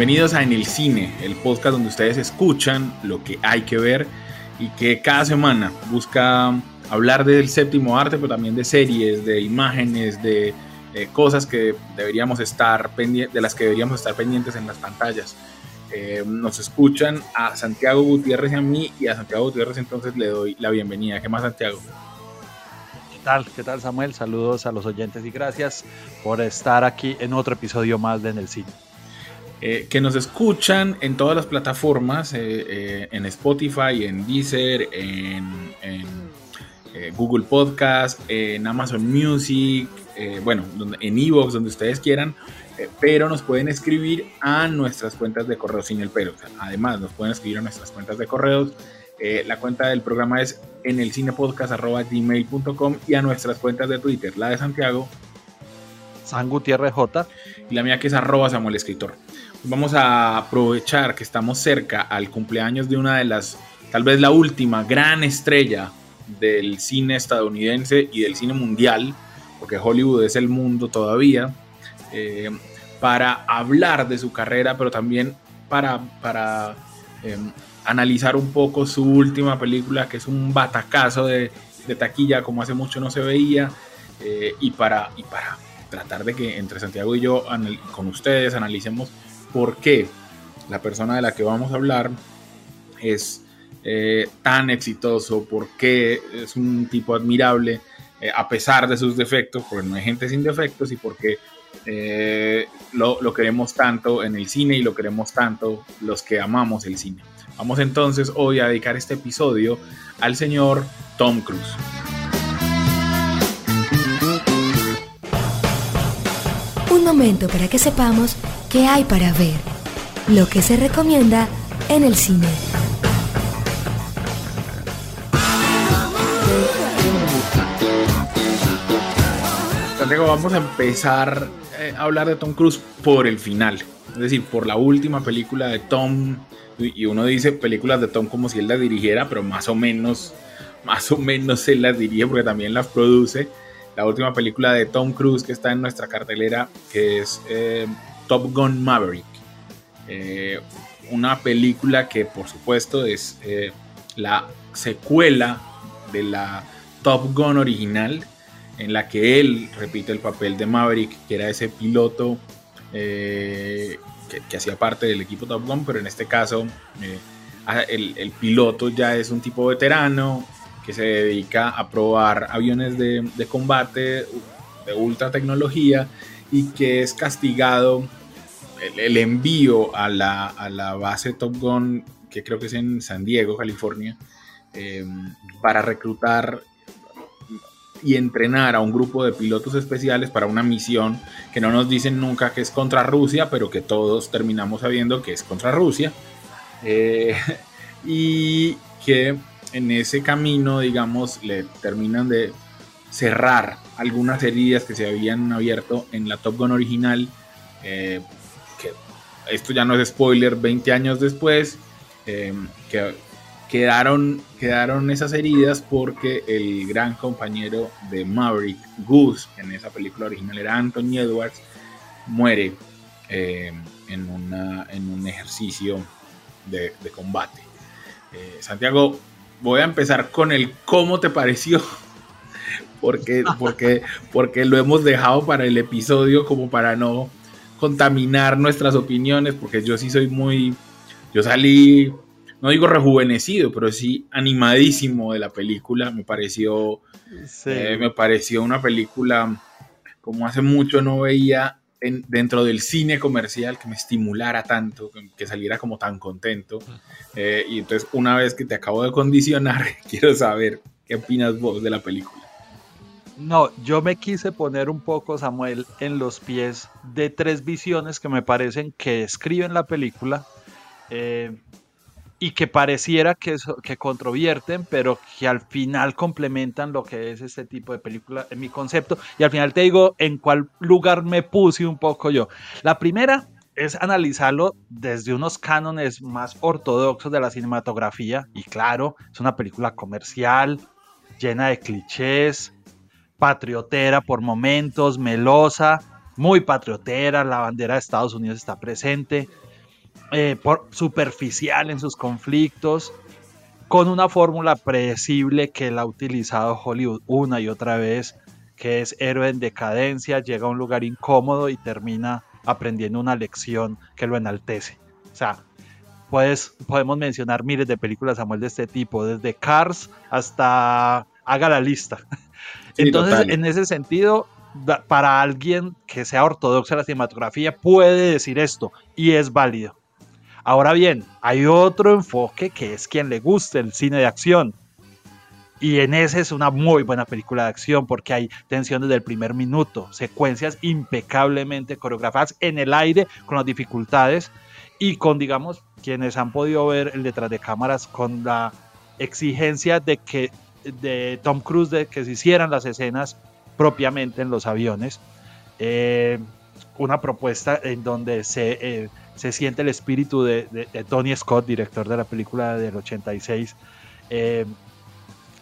Bienvenidos a En el Cine, el podcast donde ustedes escuchan lo que hay que ver y que cada semana busca hablar del séptimo arte, pero también de series, de imágenes, de eh, cosas que deberíamos estar de las que deberíamos estar pendientes en las pantallas. Eh, nos escuchan a Santiago Gutiérrez y a mí, y a Santiago Gutiérrez entonces le doy la bienvenida. ¿Qué más, Santiago? ¿Qué tal? ¿Qué tal, Samuel? Saludos a los oyentes y gracias por estar aquí en otro episodio más de En el Cine. Eh, que nos escuchan en todas las plataformas, eh, eh, en Spotify, en Deezer, en, Google Podcast, en Amazon Music, bueno, en Evox, donde ustedes quieran, pero nos pueden escribir a nuestras cuentas de correo sin el pero. además, nos pueden escribir a nuestras cuentas de correos. la cuenta del programa es en el cinepodcast.gmail.com y a nuestras cuentas de Twitter, la de Santiago. San Gutiérrez J. Y la mía que es arroba Samuel Escritor vamos a aprovechar que estamos cerca al cumpleaños de una de las, tal vez la última gran estrella del cine estadounidense y del cine mundial, porque Hollywood es el mundo todavía, eh, para hablar de su carrera, pero también para, para em, analizar un poco su última película, que es un batacazo de, taquilla como hace mucho no se veía, eh, y, para, y para tratar de que entre Santiago y yo, con ustedes, analicemos por qué la persona de la que vamos a hablar es eh, tan exitoso, por qué es un tipo admirable eh, a pesar de sus defectos, porque no hay gente sin defectos y porque eh, lo, lo, queremos tanto en el cine y lo queremos tanto los que amamos el cine. Vamos entonces hoy a dedicar este episodio al señor Tom Cruise. Un momento para que sepamos qué hay para ver, lo que se recomienda en el cine. Santiago, vamos a empezar eh, a hablar de Tom Cruise por el final, es decir, por la última película de Tom, y uno dice películas de Tom como si él las dirigiera, pero más o menos, más o menos él las dirige porque también las produce. La última película de Tom Cruise que está en nuestra cartelera, que es eh, Top Gun Maverick. Eh, una película que por supuesto es eh, la secuela de la Top Gun original, en la que él repite el papel de Maverick, que era ese piloto eh, que, hacía parte del equipo Top Gun, pero en este caso el, piloto ya es un tipo veterano que se dedica a probar aviones de combate de ultra tecnología y que es castigado el, envío a la, base Top Gun, que creo que es en San Diego, California, eh, para reclutar y entrenar a un grupo de pilotos especiales para una misión que no nos dicen nunca que es contra Rusia, pero que todos terminamos sabiendo que es contra Rusia. Eh, y que en ese camino, digamos, le terminan de cerrar algunas heridas que se habían abierto en la Top Gun original eh, esto ya no es spoiler, 20 años después, eh, que quedaron, quedaron esas heridas porque el gran compañero de Maverick, Goose, en esa película original era Anthony Edwards, muere eh, en, en un ejercicio de, combate. Eh, Santiago, voy a empezar con el cómo te pareció. Porque, porque, porque lo hemos dejado para el episodio como para no contaminar nuestras opiniones, porque yo sí soy muy, yo salí no digo rejuvenecido, pero sí animadísimo de la película. Me pareció, eh, me pareció una película como hace mucho no veía dentro del cine comercial que me estimulara tanto, que saliera como tan contento. Eh, y entonces, una vez que te acabo de condicionar, quiero saber qué opinas vos de la película. No, yo me quise poner un poco, Samuel, en los pies de tres visiones que me parecen que escriben la película. Eh, y que pareciera que, que controvierten, pero que al final complementan lo que es este tipo de película en mi concepto. Y al final te digo en cuál lugar me puse un poco yo. La primera es analizarlo desde unos cánones más ortodoxos de la cinematografía. Y claro, es una película comercial, llena de clichés, patriotera por momentos, melosa, muy patriotera, la bandera de Estados Unidos está presente eh, por, superficial en sus conflictos, con una fórmula predecible que la ha utilizado Hollywood una y otra vez, que es héroe en decadencia, llega a un lugar incómodo y termina aprendiendo una lección que lo enaltece. O sea, puedes, podemos mencionar miles de películas, Samuel, de este tipo, desde Cars hasta Haga la lista. Entonces, en ese sentido, para alguien que sea ortodoxo en la cinematografía, puede decir esto y es válido. Ahora bien, hay otro enfoque que es quien le guste el cine de acción. Y en ese es una muy buena película de acción porque hay tensión desde el primer minuto, secuencias impecablemente coreografadas en el aire con las dificultades y con, digamos, quienes han podido ver el detrás de cámaras con la exigencia de que de Tom Cruise de que se hicieran las escenas propiamente en los aviones. Eh, una propuesta en donde se eh, se siente el espíritu de, Tony Scott, director de la película del 86, eh,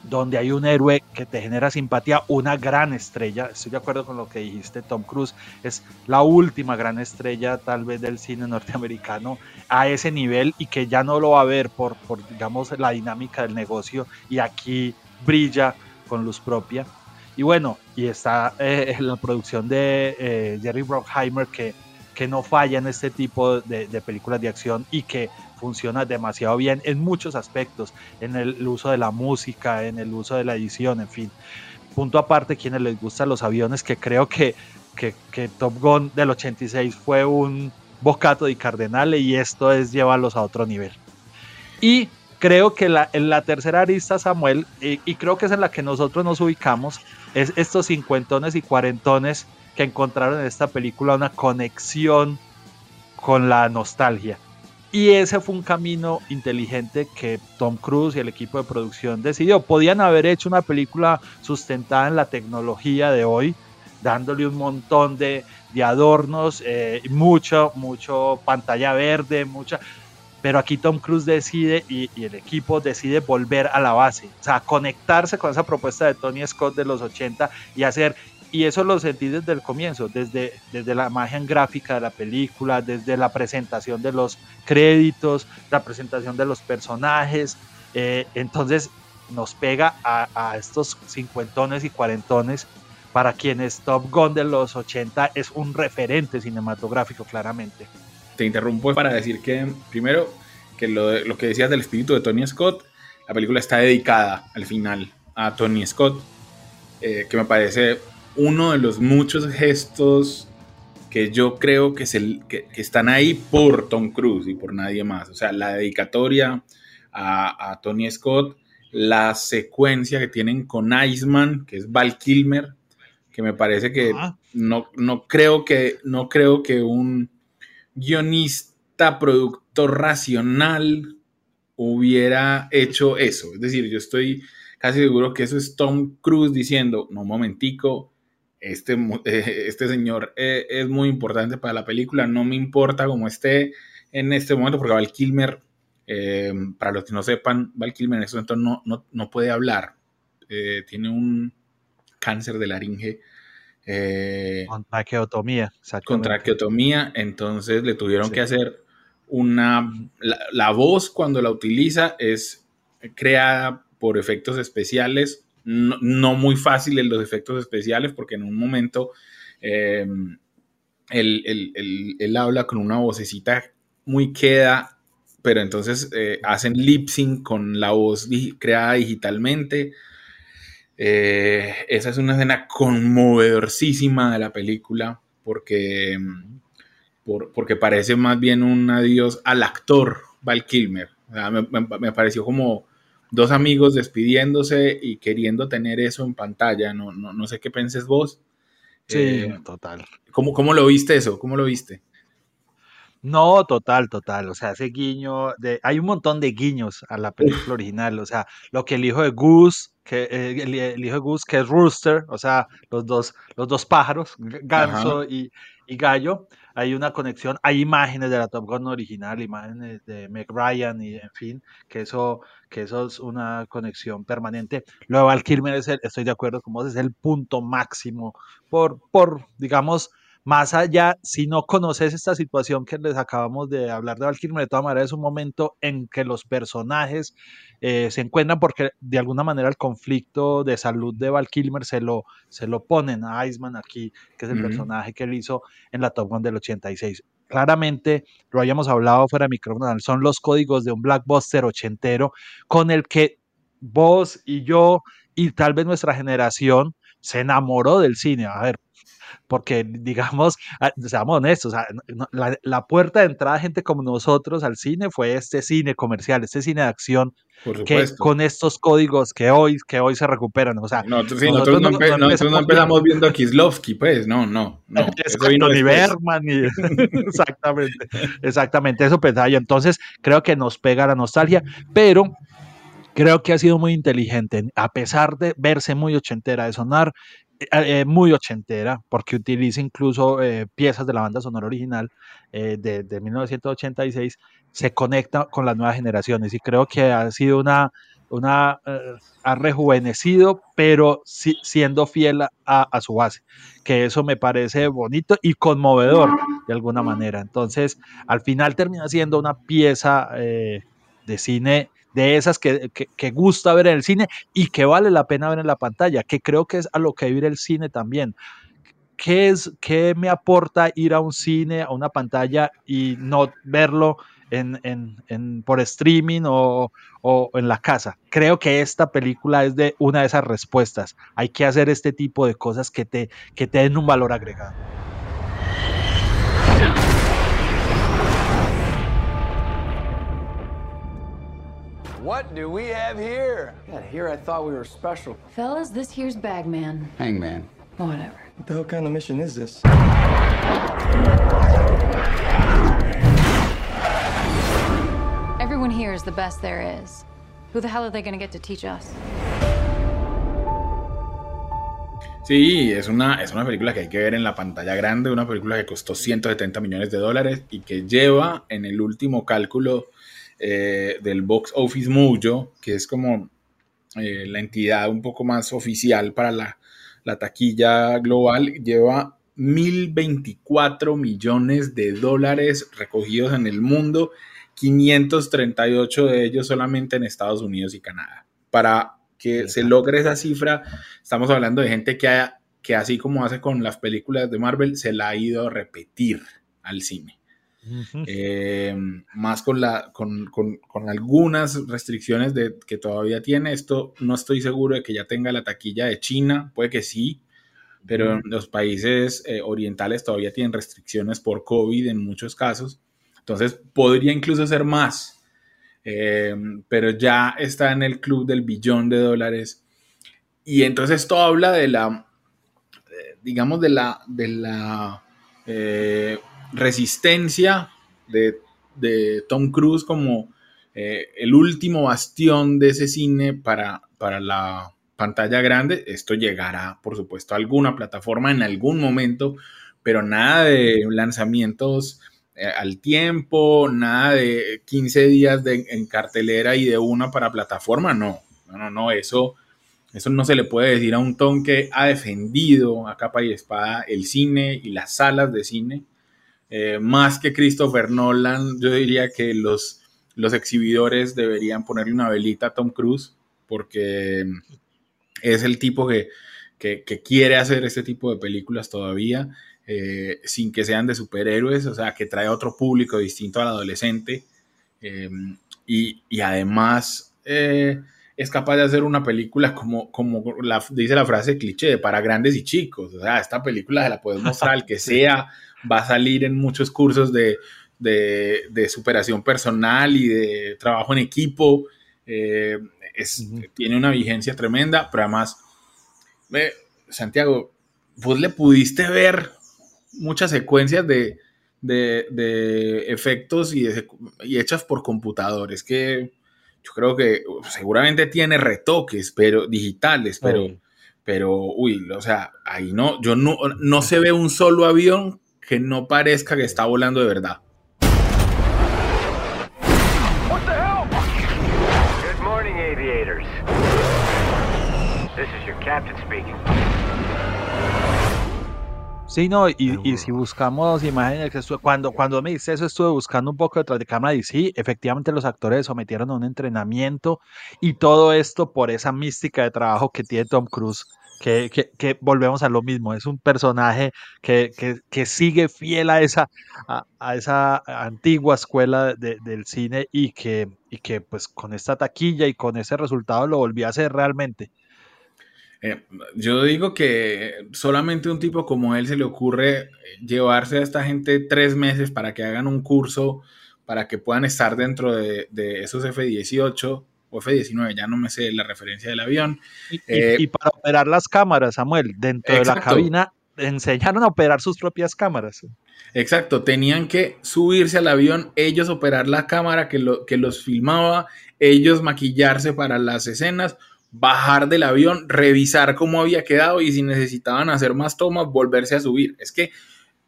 donde hay un héroe que te genera simpatía, una gran estrella. Estoy de acuerdo con lo que dijiste, Tom Cruise es la última gran estrella tal vez del cine norteamericano a ese nivel y que ya no lo va a ver por, por digamos, la dinámica del negocio y aquí brilla con luz propia. Y bueno, y está eh, la producción de eh, Jerry Bruckheimer que que no falla en este tipo de, películas de acción y que funciona demasiado bien en muchos aspectos, en el uso de la música, en el uso de la edición, en fin. Punto aparte, quienes les gustan los aviones, que creo que, que, Top Gun del 86 fue un bocato de cardenale y esto es llevarlos a otro nivel. Y creo que la, en la tercera arista, Samuel, y, y, creo que es en la que nosotros nos ubicamos, es estos cincuentones y cuarentones que encontraron en esta película una conexión con la nostalgia. Y ese fue un camino inteligente que Tom Cruise y el equipo de producción decidió. Podían haber hecho una película sustentada en la tecnología de hoy, dándole un montón de, adornos, eh, mucho, mucho pantalla verde, mucha... Pero aquí Tom Cruise decide y, el equipo decide volver a la base, o sea, conectarse con esa propuesta de Tony Scott de los 80 y hacer y eso lo sentí desde el comienzo, desde, desde la imagen gráfica de la película, desde la presentación de los créditos, la presentación de los personajes. Eh, entonces nos pega a, estos cincuentones y cuarentones para quienes Top Gun de los 80 es un referente cinematográfico claramente. Te interrumpo para decir que primero que lo, lo que decías del espíritu de Tony Scott, la película está dedicada al final a Tony Scott, eh, que me parece uno de los muchos gestos que yo creo que, están ahí por Tom Cruise y por nadie más. O sea, la dedicatoria a, Tony Scott, la secuencia que tienen con Iceman, que es Val Kilmer, que me parece que no, no, creo que no creo que un guionista, productor racional hubiera hecho eso. Es decir, yo estoy casi seguro que eso es Tom Cruise diciendo, no, momentico, este, este señor eh, es muy importante para la película, no me importa cómo esté en este momento, porque Val Kilmer, eh, para los que no sepan, Val Kilmer en este momento no, no, puede hablar, eh, tiene un cáncer de laringe. Con traqueotomía. Con traqueotomía, entonces le tuvieron que hacer una... la voz cuando la utiliza es creada por efectos especiales no, muy fácil en los efectos especiales porque en un momento em, él, habla con una vocecita muy queda pero entonces eh, hacen lip sync con la voz creada digitalmente. Eh, esa es una escena conmovedorísima de la película porque, porque parece más bien un adiós al actor Val Kilmer. me, pareció como dos amigos despidiéndose y queriendo tener eso en pantalla. No, no, sé qué penses vos. Sí, eh, total. ¿cómo, ¿Cómo lo viste eso? ¿Cómo lo viste? No, total, total. O sea, ese guiño de. Hay un montón de guiños a la película original. O sea, lo que el hijo de Goose, que eh, el, hijo de Goose, que es Rooster, o sea, los dos, los dos pájaros, ganso y, y, gallo. Hay una conexión, hay imágenes de la Top Gun original, imágenes de Meg Ryan y en fin, que eso, que eso es una conexión permanente. Luego Val Kilmer es el, estoy de acuerdo con vos, es el punto máximo por, por digamos, más allá, si no conoces esta situación que les acabamos de hablar de Val de todas maneras es un momento en que los personajes eh, se encuentran porque de alguna manera el conflicto de salud de Val Kilmer se lo, se lo ponen a Iceman aquí, que es el personaje que él hizo en la Top Gun del 86. Claramente, lo habíamos hablado fuera de micrófono, son los códigos de un blockbuster ochentero con el que vos y yo y tal vez nuestra generación se enamoró del cine. A ver, porque digamos, ah, seamos honestos, la, puerta de entrada de gente como nosotros al cine fue este cine comercial, este cine de acción, que con estos códigos que hoy, que hoy se recuperan. O sea, nosotros, no, empezamos viendo a Kislovsky, pues, no, no, no. Tony Bergman exactamente, exactamente, eso pensaba yo. Entonces, creo que nos pega la nostalgia, pero creo que ha sido muy inteligente, a pesar de verse muy ochentera, de sonar eh, eh, muy ochentera, porque utiliza incluso eh, piezas de la banda sonora original de, 1986, se conecta con las nuevas generaciones y creo que ha sido una, una ha rejuvenecido, pero siendo fiel a, su base, que eso me parece bonito y conmovedor de alguna manera. Entonces, al final termina siendo una pieza de cine de esas que, gusta ver en el cine y que vale la pena ver en la pantalla, que creo que es a lo que ir el cine también. ¿Qué, es, ¿Qué me aporta ir a un cine, a una pantalla y no verlo en, por streaming o, o, en la casa? Creo que esta película es de una de esas respuestas. Hay que hacer este tipo de cosas que te, que te den un valor agregado. What do we have here? Yeah, here I thought we were special. Fellas, this here's Bagman. Hangman. Whatever. What the hell kind of mission is this? Everyone here is the best there is. Who the hell are they going to get to teach us? Sí, es una, es una película que hay que ver en la pantalla grande, una película que costó 170 millones de dólares y que lleva en el último cálculo eh, del Box Office Mojo, que es como eh, la entidad un poco más oficial para la, la taquilla global, lleva 1.024 millones de dólares recogidos en el mundo, 538 de ellos solamente en Estados Unidos y Canadá. Para que se logre esa cifra, estamos hablando de gente que, que así como hace con las películas de Marvel, se la ha ido a repetir al cine. Eh, más con, la, con, con, con, algunas restricciones de, que todavía tiene. Esto no estoy seguro de que ya tenga la taquilla de China, puede que sí, pero en los países eh, orientales todavía tienen restricciones por COVID en muchos casos. Entonces podría incluso ser más, eh, pero ya está en el club del billón de dólares. Y entonces esto habla de la, digamos, de la, de la resistencia de, Tom Cruise como eh, el último bastión de ese cine para, para la pantalla grande. Esto llegará, por supuesto, a alguna plataforma en algún momento, pero nada de lanzamientos eh, al tiempo, nada de 15 días de, en cartelera y de una para plataforma, no, no, no, no, eso, eso no se le puede decir a un Tom que ha defendido a capa y espada el cine y las salas de cine eh, más que Christopher Nolan, yo diría que los, los exhibidores deberían ponerle una velita a Tom Cruise, porque es el tipo que, quiere hacer este tipo de películas todavía, eh, sin que sean de superhéroes, o sea, que trae otro público distinto al adolescente. Eh, y, y, además es capaz de hacer una película como, como la, dice la frase cliché, para grandes y chicos. O sea, esta película se la puedes mostrar al que sea, va a salir en muchos cursos de, de, de superación personal y de trabajo en equipo. Eh, es, Tiene una vigencia tremenda, pero además, eh, Santiago, vos le pudiste ver muchas secuencias de, de, de efectos y, hechas por computadores que yo creo que seguramente tiene retoques pero digitales, pero, pero uy, o sea, ahí no, yo no, no se ve un solo avión que no parezca que está volando de verdad. Captain speaking. Sí, no, y, y, si buscamos imágenes, cuando, cuando me dice eso, estuve buscando un poco detrás de cámara y sí, efectivamente los actores sometieron a un entrenamiento y todo esto por esa mística de trabajo que tiene Tom Cruise, que, que, que volvemos a lo mismo, es un personaje que, que sigue fiel a esa, a, a esa antigua escuela de, del cine y que, y que pues con esta taquilla y con ese resultado lo volvió a hacer realmente. Eh, yo digo que solamente un tipo como él se le ocurre llevarse a esta gente tres meses para que hagan un curso, para que puedan estar dentro de, de esos F-18 o F-19, ya no me sé la referencia del avión. Y, eh, y, para operar las cámaras, Samuel, dentro exacto. de la cabina enseñaron a operar sus propias cámaras. Exacto, tenían que subirse al avión, ellos operar la cámara que, lo, que los filmaba, ellos maquillarse para las escenas, bajar del avión, revisar cómo había quedado y si necesitaban hacer más tomas, volverse a subir. Es que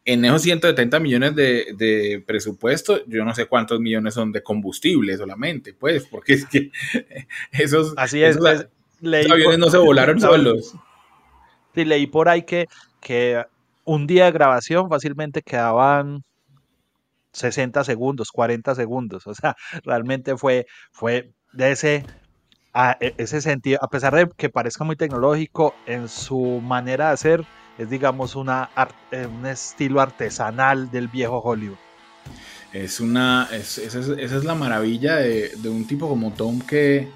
en esos 170 millones de, de, presupuesto, yo no sé cuántos millones son de combustible solamente, pues, porque es que esos, Así es, esos, pues, esos aviones no se volaron no, solos. Sí, leí por ahí que, que un día de grabación fácilmente quedaban 60 segundos, 40 segundos, o sea, realmente fue, fue de ese a ese sentido, a pesar de que parezca muy tecnológico, en su manera de hacer es, digamos, una, un estilo artesanal del viejo Hollywood. Es una, es, esa, es, esa, es, la maravilla de, de, un tipo como Tom que,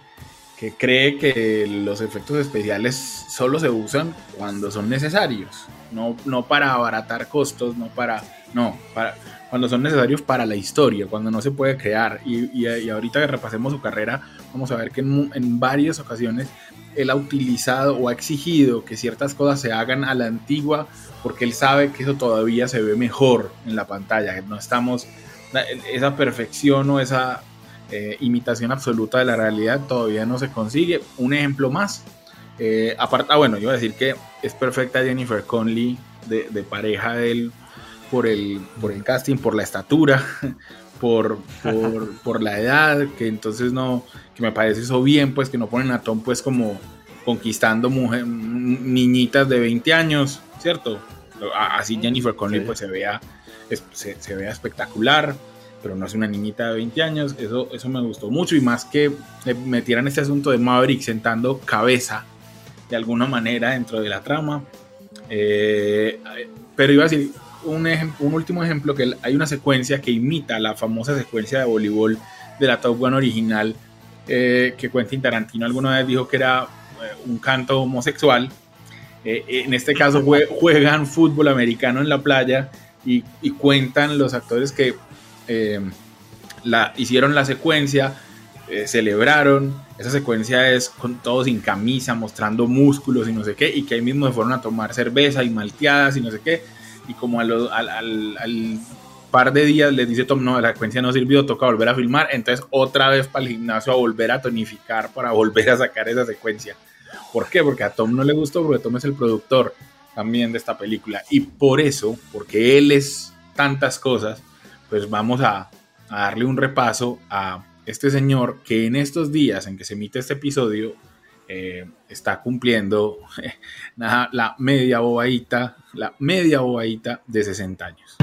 que cree que los efectos especiales solo se usan cuando son necesarios, no, no para abaratar costos, no para, no, para, cuando son necesarios para la historia, cuando no se puede crear. Y, y, y ahorita que repasemos su carrera, vamos a ver que en, en, varias ocasiones él ha utilizado o ha exigido que ciertas cosas se hagan a la antigua porque él sabe que eso todavía se ve mejor en la pantalla, no estamos, esa perfección o esa eh, imitación absoluta de la realidad todavía no se consigue. Un ejemplo más, eh, aparte, ah, bueno, yo voy a decir que es perfecta Jennifer Conley de, de pareja de él por el, por el casting, por la estatura, por, por, por, la edad, que entonces no, que me parece eso bien, pues que no ponen a Tom pues como conquistando mujer, niñitas de 20 años, ¿cierto? Así Jennifer Connelly sí. pues se vea, se, se, vea espectacular, pero no es una niñita de 20 años, eso, eso me gustó mucho y más que metieran este asunto de Maverick sentando cabeza de alguna manera dentro de la trama. Eh, pero iba a decir, un, un, último ejemplo, que hay una secuencia que imita la famosa secuencia de voleibol de la Top Gun original, eh, que Quentin Tarantino alguna vez dijo que era eh, un canto homosexual. Eh, en este caso juegan fútbol americano en la playa y, y cuentan los actores que eh, la, hicieron la secuencia, celebraron. Esa secuencia es con todos sin camisa, mostrando músculos y no sé qué, y que ahí mismo se fueron a tomar cerveza y malteadas y no sé qué y como al, al, al, al, par de días les dice Tom, no, la secuencia no sirvió, toca volver a filmar, entonces otra vez para el gimnasio a volver a tonificar para volver a sacar esa secuencia. ¿Por qué? Porque a Tom no le gustó, porque Tom es el productor también de esta película. Y por eso, porque él es tantas cosas, pues vamos a, a darle un repaso a este señor que en estos días en que se emite este episodio eh, está cumpliendo la, media bobadita, la media bobadita de 60 años.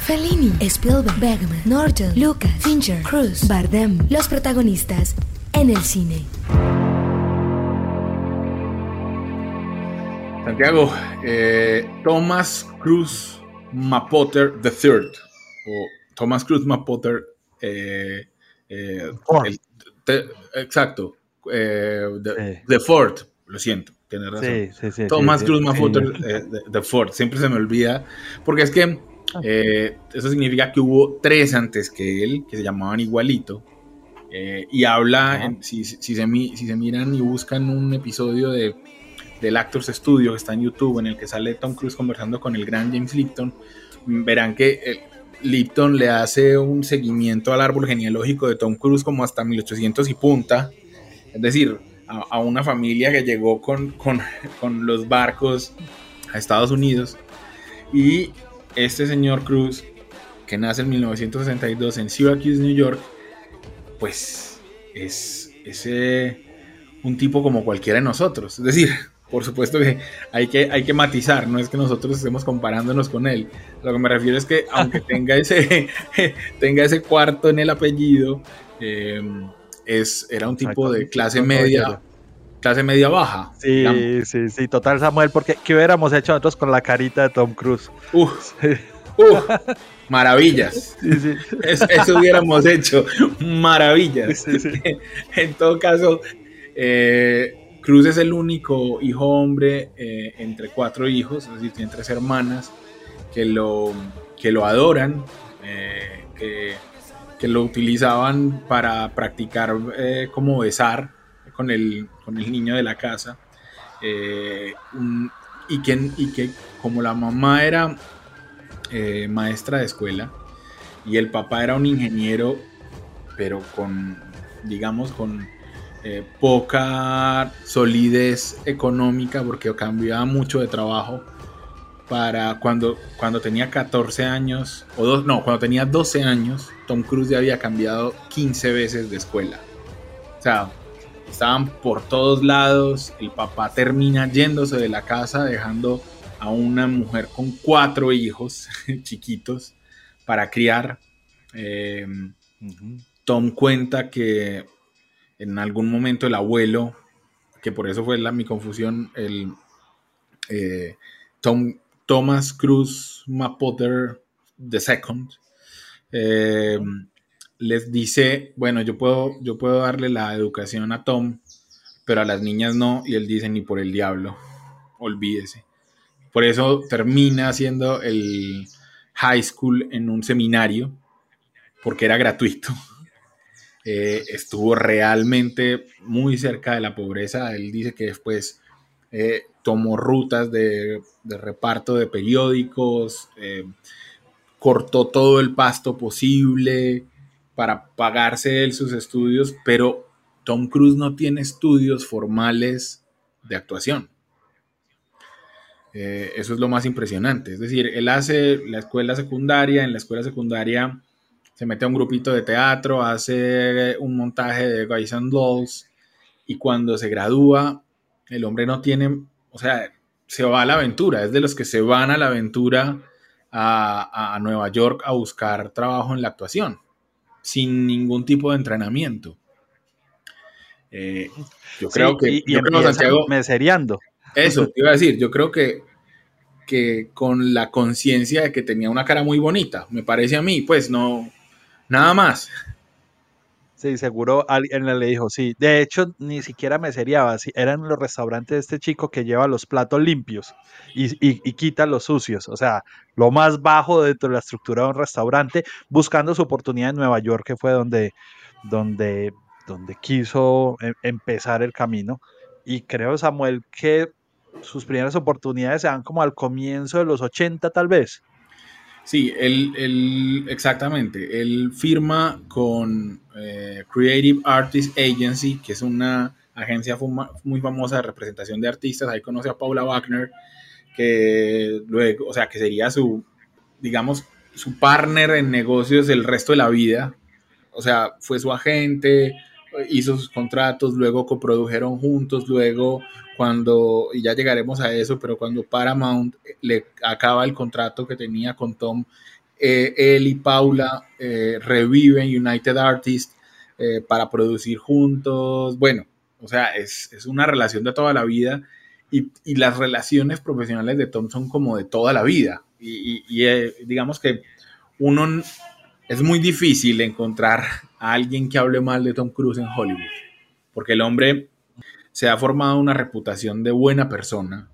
Fellini, Spielberg, Bergman, Norton, Lucas, Fincher, Cruz, Bardem, los protagonistas en el cine. Santiago, eh, Thomas Cruz Mapotter III, o Thomas Cruz Mapotter eh, eh, Ford. el- te- exacto, eh, de, Sí. de Ford, lo siento, tienes razón. Sí, sí, sí. Thomas sí, Cruz sí. eh, de, de Ford, siempre se me olvida, porque es que eh, eso significa que hubo tres antes que él, que se llamaban igualito, eh, y habla, en- si, si se, mi- si se miran y buscan un episodio de, del Actors Studio que está en YouTube, en el que sale Tom Cruise conversando con el gran James Lipton, verán que eh, Lipton le hace un seguimiento al árbol genealógico de Tom Cruise como hasta 1800 y punta, es decir, a, a una familia que llegó con, con, con los barcos a Estados Unidos y este señor Cruz, que nace en 1962 en Syracuse, New York, pues es, es, eh, un tipo como cualquiera de nosotros. Es decir, por supuesto que hay, que hay que matizar, no es que nosotros estemos comparándonos con él. Lo que me refiero es que aunque tenga ese, tenga ese cuarto en el apellido, eh, es, era un tipo de clase media, clase media baja. digamos. Sí, sí, sí, total, Samuel, porque ¿qué hubiéramos hecho nosotros con la carita de Tom Cruise? Uf, Sí, uf, maravillas. sí, sí. Es- eso hubiéramos hecho. Maravillas. En todo caso, eh, Cruz es el único hijo hombre eh, entre cuatro hijos, es decir, tiene tres hermanas que lo, que lo adoran, eh, que, que lo utilizaban para practicar eh, como besar con el, con el niño de la casa. eh, y, que, y que como la mamá era eh, maestra de escuela y el papá era un ingeniero, pero con, digamos, con poca solidez económica porque cambiaba mucho de trabajo para cuando, cuando tenía 14 años, o dos, no, cuando tenía 12 años, Tom Cruise ya había cambiado 15 veces de escuela. O sea, estaban por todos lados, el papá termina yéndose de la casa dejando a una mujer con cuatro hijos chiquitos para criar. Eh, Tom cuenta que en algún momento el abuelo, que por eso fue la, mi confusión, el eh, Tom, Thomas Cruz Mapotter II, eh, les dice, bueno, yo puedo, yo puedo darle la educación a Tom, pero a las niñas no, y él dice, ni por el diablo, olvídese. Por eso termina haciendo el high school en un seminario, porque era gratuito. Eh, estuvo realmente muy cerca de la pobreza. Él dice que después eh, tomó rutas de, reparto de periódicos, eh, cortó todo el pasto posible para pagarse él sus estudios, pero Tom Cruise no tiene estudios formales de actuación. Eh, eso es lo más impresionante. Es decir, él hace la escuela secundaria, en la escuela secundaria se mete a un grupito de teatro, hace un montaje de Guys and Dolls y cuando se gradúa, el hombre no tiene, o sea, se va a la aventura, es de los que se van a la aventura a, a Nueva York a buscar trabajo en la actuación, sin ningún tipo de entrenamiento. Eh, yo creo Sí, que, y, y yo creo, Santiago, mesereando. eso, te iba a decir, yo creo que, que con la conciencia de que tenía una cara muy bonita, me parece a mí, pues no, nada más. Sí, seguro alguien le dijo, sí. De hecho, ni siquiera meseriaba, sí, eran los restaurantes de este chico que lleva los platos limpios y, y, y quita los sucios. O sea, lo más bajo dentro de la estructura de un restaurante, buscando su oportunidad en Nueva York, que fue donde, donde, donde quiso em- empezar el camino. Y creo, Samuel, que sus primeras oportunidades se dan como al comienzo de los 80, tal vez. Sí, él, él exactamente. Él firma con eh, Creative Artist Agency, que es una agencia muy famosa de representación de artistas. Ahí conoce a Paula Wagner, que luego, o sea, que sería su, digamos, su partner en negocios el resto de la vida. O sea, fue su agente, hizo sus contratos, luego coprodujeron juntos, luego cuando, y ya llegaremos a eso, pero cuando Paramount le acaba el contrato que tenía con Tom, eh, él y Paula eh, reviven United Artists eh, para producir juntos. Bueno, o sea, es, es una relación de toda la vida y, y, las relaciones profesionales de Tom son como de toda la vida. Y digamos que uno es muy difícil encontrar a alguien que hable mal de Tom Cruise en Hollywood, porque el hombre se ha formado una reputación de buena persona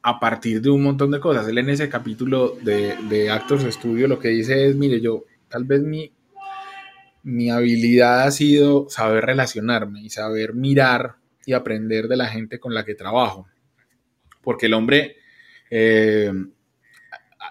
a partir de un montón de cosas. Él en ese capítulo de, de Actors Studio lo que dice es, mire, yo tal vez mi, mi habilidad ha sido saber relacionarme y saber mirar y aprender de la gente con la que trabajo. Porque el hombre eh,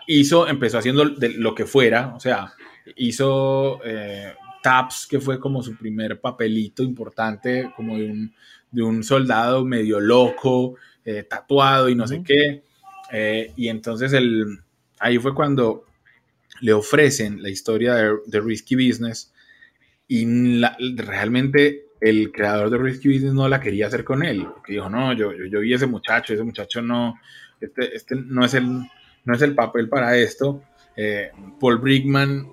hizo, empezó haciendo lo que fuera, o sea, hizo eh, Taps, que fue como su primer papelito importante, como de un, de un soldado medio loco, eh, tatuado y no sé qué. y entonces el, ahí fue cuando le ofrecen la historia de, Risky Business y realmente el creador de Risky Business no la quería hacer con él, porque dijo, no, yo, yo, yo vi ese muchacho, ese muchacho no, este, este no, es el, no es el papel para esto. Eh, Paul Brickman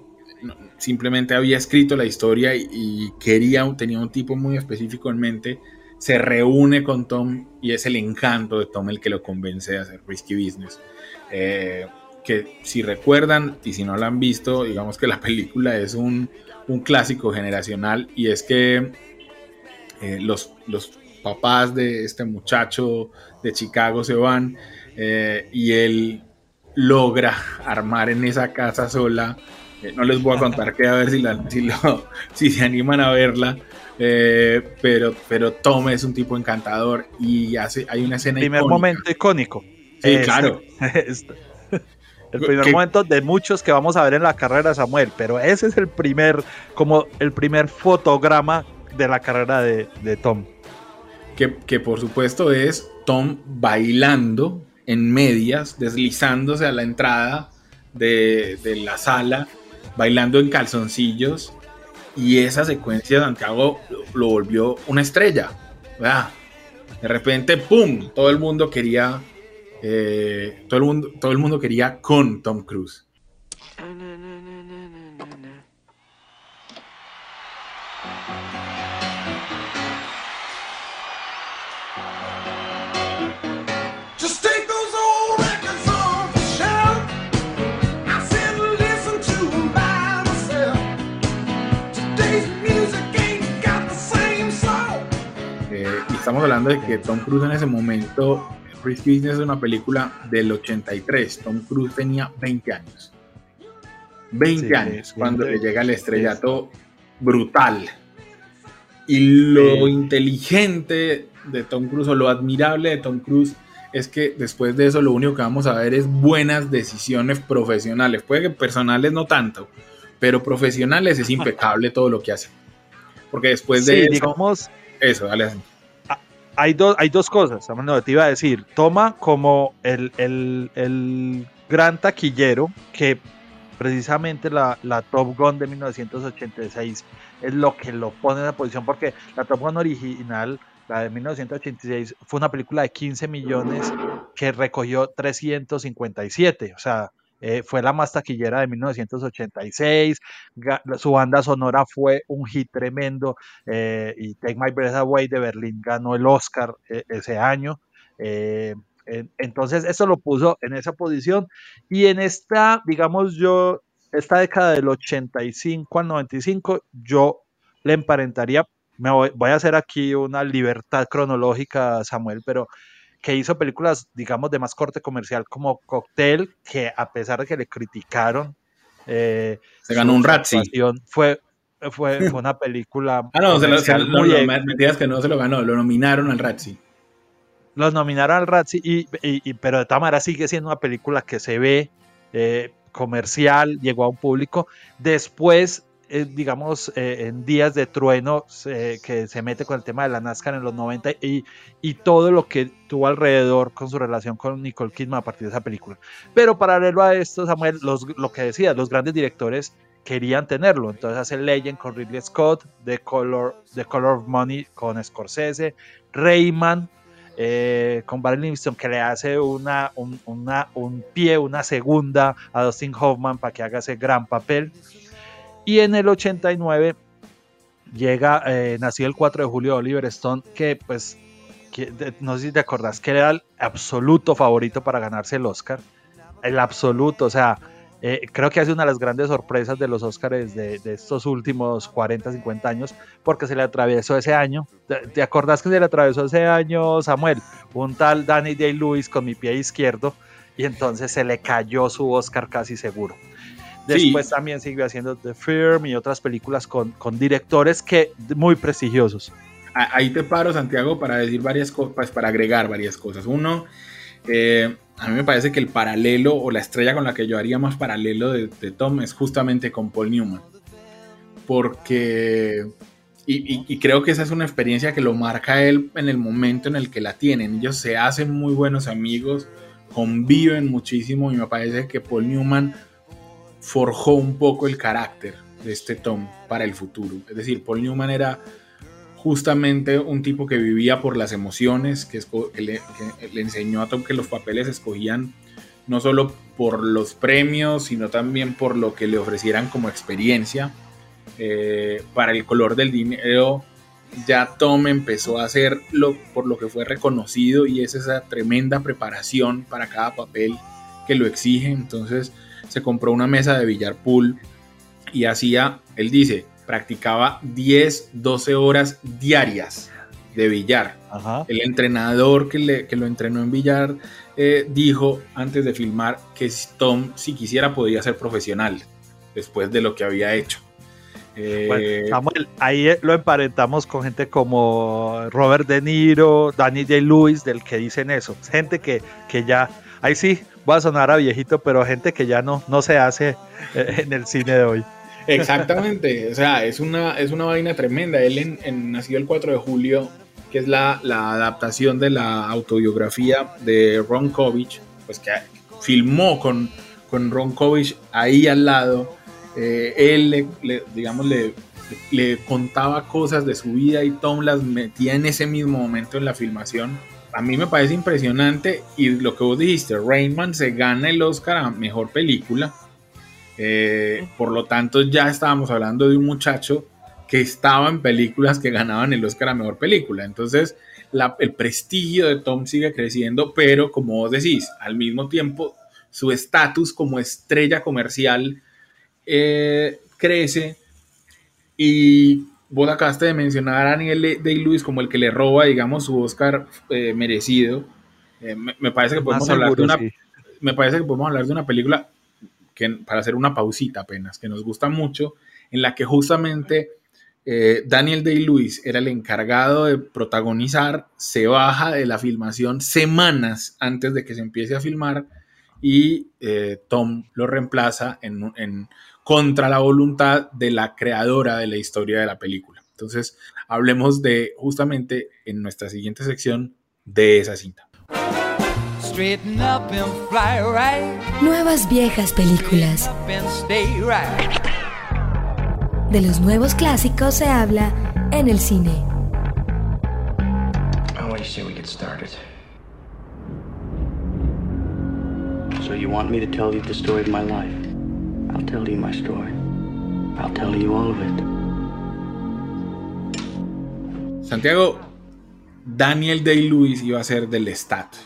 simplemente había escrito la historia y, quería, tenía un tipo muy específico en mente, se reúne con Tom y es el encanto de Tom el que lo convence a hacer Risky Business. Eh, que si recuerdan y si no la han visto, digamos que la película es un, un clásico generacional y es que eh, los, los papás de este muchacho de Chicago se van eh, y él logra armar en esa casa sola. Eh, no les voy a contar qué, a ver si, la, si, lo, si se animan a verla. pero, pero Tom es un tipo encantador y hace, hay una escena. Primer momento icónico. Sí, claro. El primer momento de muchos que vamos a ver en la carrera de Samuel, pero ese es el primer, como el primer fotograma de la carrera de, Tom. Que, que, por supuesto es Tom bailando en medias, deslizándose a la entrada de, la sala, bailando en calzoncillos. Y esa secuencia Santiago lo, volvió una estrella. De repente, ¡pum! Todo el mundo quería eh, todo, el mundo, todo el mundo quería con Tom Cruise. Estamos hablando de que Tom Cruise en ese momento Risky Business es una película del 83. Tom Cruise tenía 20 años. 20 años cuando le llega el estrellato brutal. Y lo inteligente de Tom Cruise o lo admirable de Tom Cruise es que después de eso lo único que vamos a ver es buenas decisiones profesionales. Puede que personales no tanto, pero profesionales es impecable todo lo que hace. Porque después de eso, digamos, eso, dale así hay, hay dos cosas, no, te iba a decir, toma como el, gran taquillero que precisamente la, Top Gun de 1986 es lo que lo pone en la posición, porque la Top Gun original, la de 1986, fue una película de 15 millones que recogió 357, o sea, eh, fue la más taquillera de 1986, su banda sonora fue un hit tremendo eh, y Take My Breath Away de Berlín ganó el Oscar eh, ese año. entonces eso lo puso en esa posición y en esta, digamos yo, esta década del 85 al 95, yo le emparentaría, me voy a hacer aquí una libertad cronológica, Samuel, pero que hizo películas, digamos, de más corte comercial como Cocktail, que a pesar de que le criticaron, eh, se ganó un Razzie. Fue, fue, una película. ah, no, se lo, se, mentiras que no se lo ganó, lo nominaron al Razzie. Los nominaron al Razzie, y, y, pero de todas maneras sigue siendo una película que se ve eh, comercial, llegó a un público. Después eh, digamos, eh, en días de trueno que se mete con el tema de la NASCAR en los 90 y, y, todo lo que tuvo alrededor con su relación con Nicole Kidman a partir de esa película. Pero paralelo a esto, Samuel, los, lo que decía, los grandes directores querían tenerlo. Entonces hace Legend con Ridley Scott, The Color, The Color of Money con Scorsese, Rayman eh, con Barry Livingston que le hace una, un, una, un pie, una segunda a Dustin Hoffman para que haga ese gran papel. Y en el 89 llega, eh, nació el 4 de julio Oliver Stone, que pues, no sé si te acordás, que era el absoluto favorito para ganarse el Oscar. El absoluto, o sea, Eh, creo que ha sido una de las grandes sorpresas de los Oscars de, estos últimos 40, 50 años, porque se le atravesó ese año. ¿Te, acordás que se le atravesó ese año, Samuel? Un tal Danny Day-Lewis con mi pie izquierdo, y entonces se le cayó su Oscar casi seguro. Después también siguió haciendo The Firm y otras películas con, con directores que muy prestigiosos. Ahí te paro, Santiago, para decir varias cosas, pues, para agregar varias cosas. Uno, eh, a mí me parece que el paralelo o la estrella con la que yo haría más paralelo de, Tom es justamente con Paul Newman. Porque, y, creo que esa es una experiencia que lo marca él en el momento en el que la tienen. Ellos se hacen muy buenos amigos, conviven muchísimo y me parece que Paul Newman forjó un poco el carácter de este Tom para el futuro. Es decir, Paul Newman era justamente un tipo que vivía por las emociones, que, le, enseñó a Tom que los papeles escogían no solo por los premios, sino también por lo que le ofrecieran como experiencia. Eh, para el color del dinero, ya Tom empezó a hacerlo por lo que fue reconocido y es esa tremenda preparación para cada papel que lo exige. Entonces se compró una mesa de billar pool y hacía, él dice, practicaba 10, 12 horas diarias de billar. El entrenador que, le, lo entrenó en billar eh, dijo antes de filmar que Tom, si quisiera, podía ser profesional después de lo que había hecho. Eh, Samuel, ahí lo emparentamos con gente como Robert De Niro, Danny J. Lewis, del que dicen eso. Gente que, que ya, ahí sí, va a sonar a viejito, pero gente que ya no, no se hace eh, en el cine de hoy. Exactamente, o sea, es una, es una vaina tremenda. Él nació el 4 de julio, que es la, adaptación de la autobiografía de Ron Kovic, pues que filmó con, con Ron Kovic ahí al lado. Eh, él, le, digamos, le, le contaba cosas de su vida y Tom las metía en ese mismo momento en la filmación. A mí me parece impresionante y lo que vos dijiste, Rainman se gana el Oscar a Mejor Película eh, por lo tanto, ya estábamos hablando de un muchacho que estaba en películas que ganaban el Oscar a Mejor Película. Entonces, el prestigio de Tom sigue creciendo, pero como vos decís, al mismo tiempo, su estatus como estrella comercial eh, crece. Y vos acabaste de mencionar a Daniel Day-Lewis como el que le roba, digamos, su Oscar eh, merecido. me, parece que podemos hablar de una... Me parece que podemos hablar de una película para hacer una pausita apenas, que nos gusta mucho, en la que justamente eh, Daniel Day-Lewis era el encargado de protagonizar, se baja de la filmación semanas antes de que se empiece a filmar y eh, Tom lo reemplaza en, en, contra la voluntad de la creadora de la historia de la película. Entonces, hablemos de justamente en nuestra siguiente sección de esa cinta. Nuevas viejas películas. De los nuevos clásicos se habla en el cine. So you want me to tell you the story of my life? I'll tell you my story. I'll tell you all of it. Santiago, Daniel Day-Lewis iba a ser del Lestat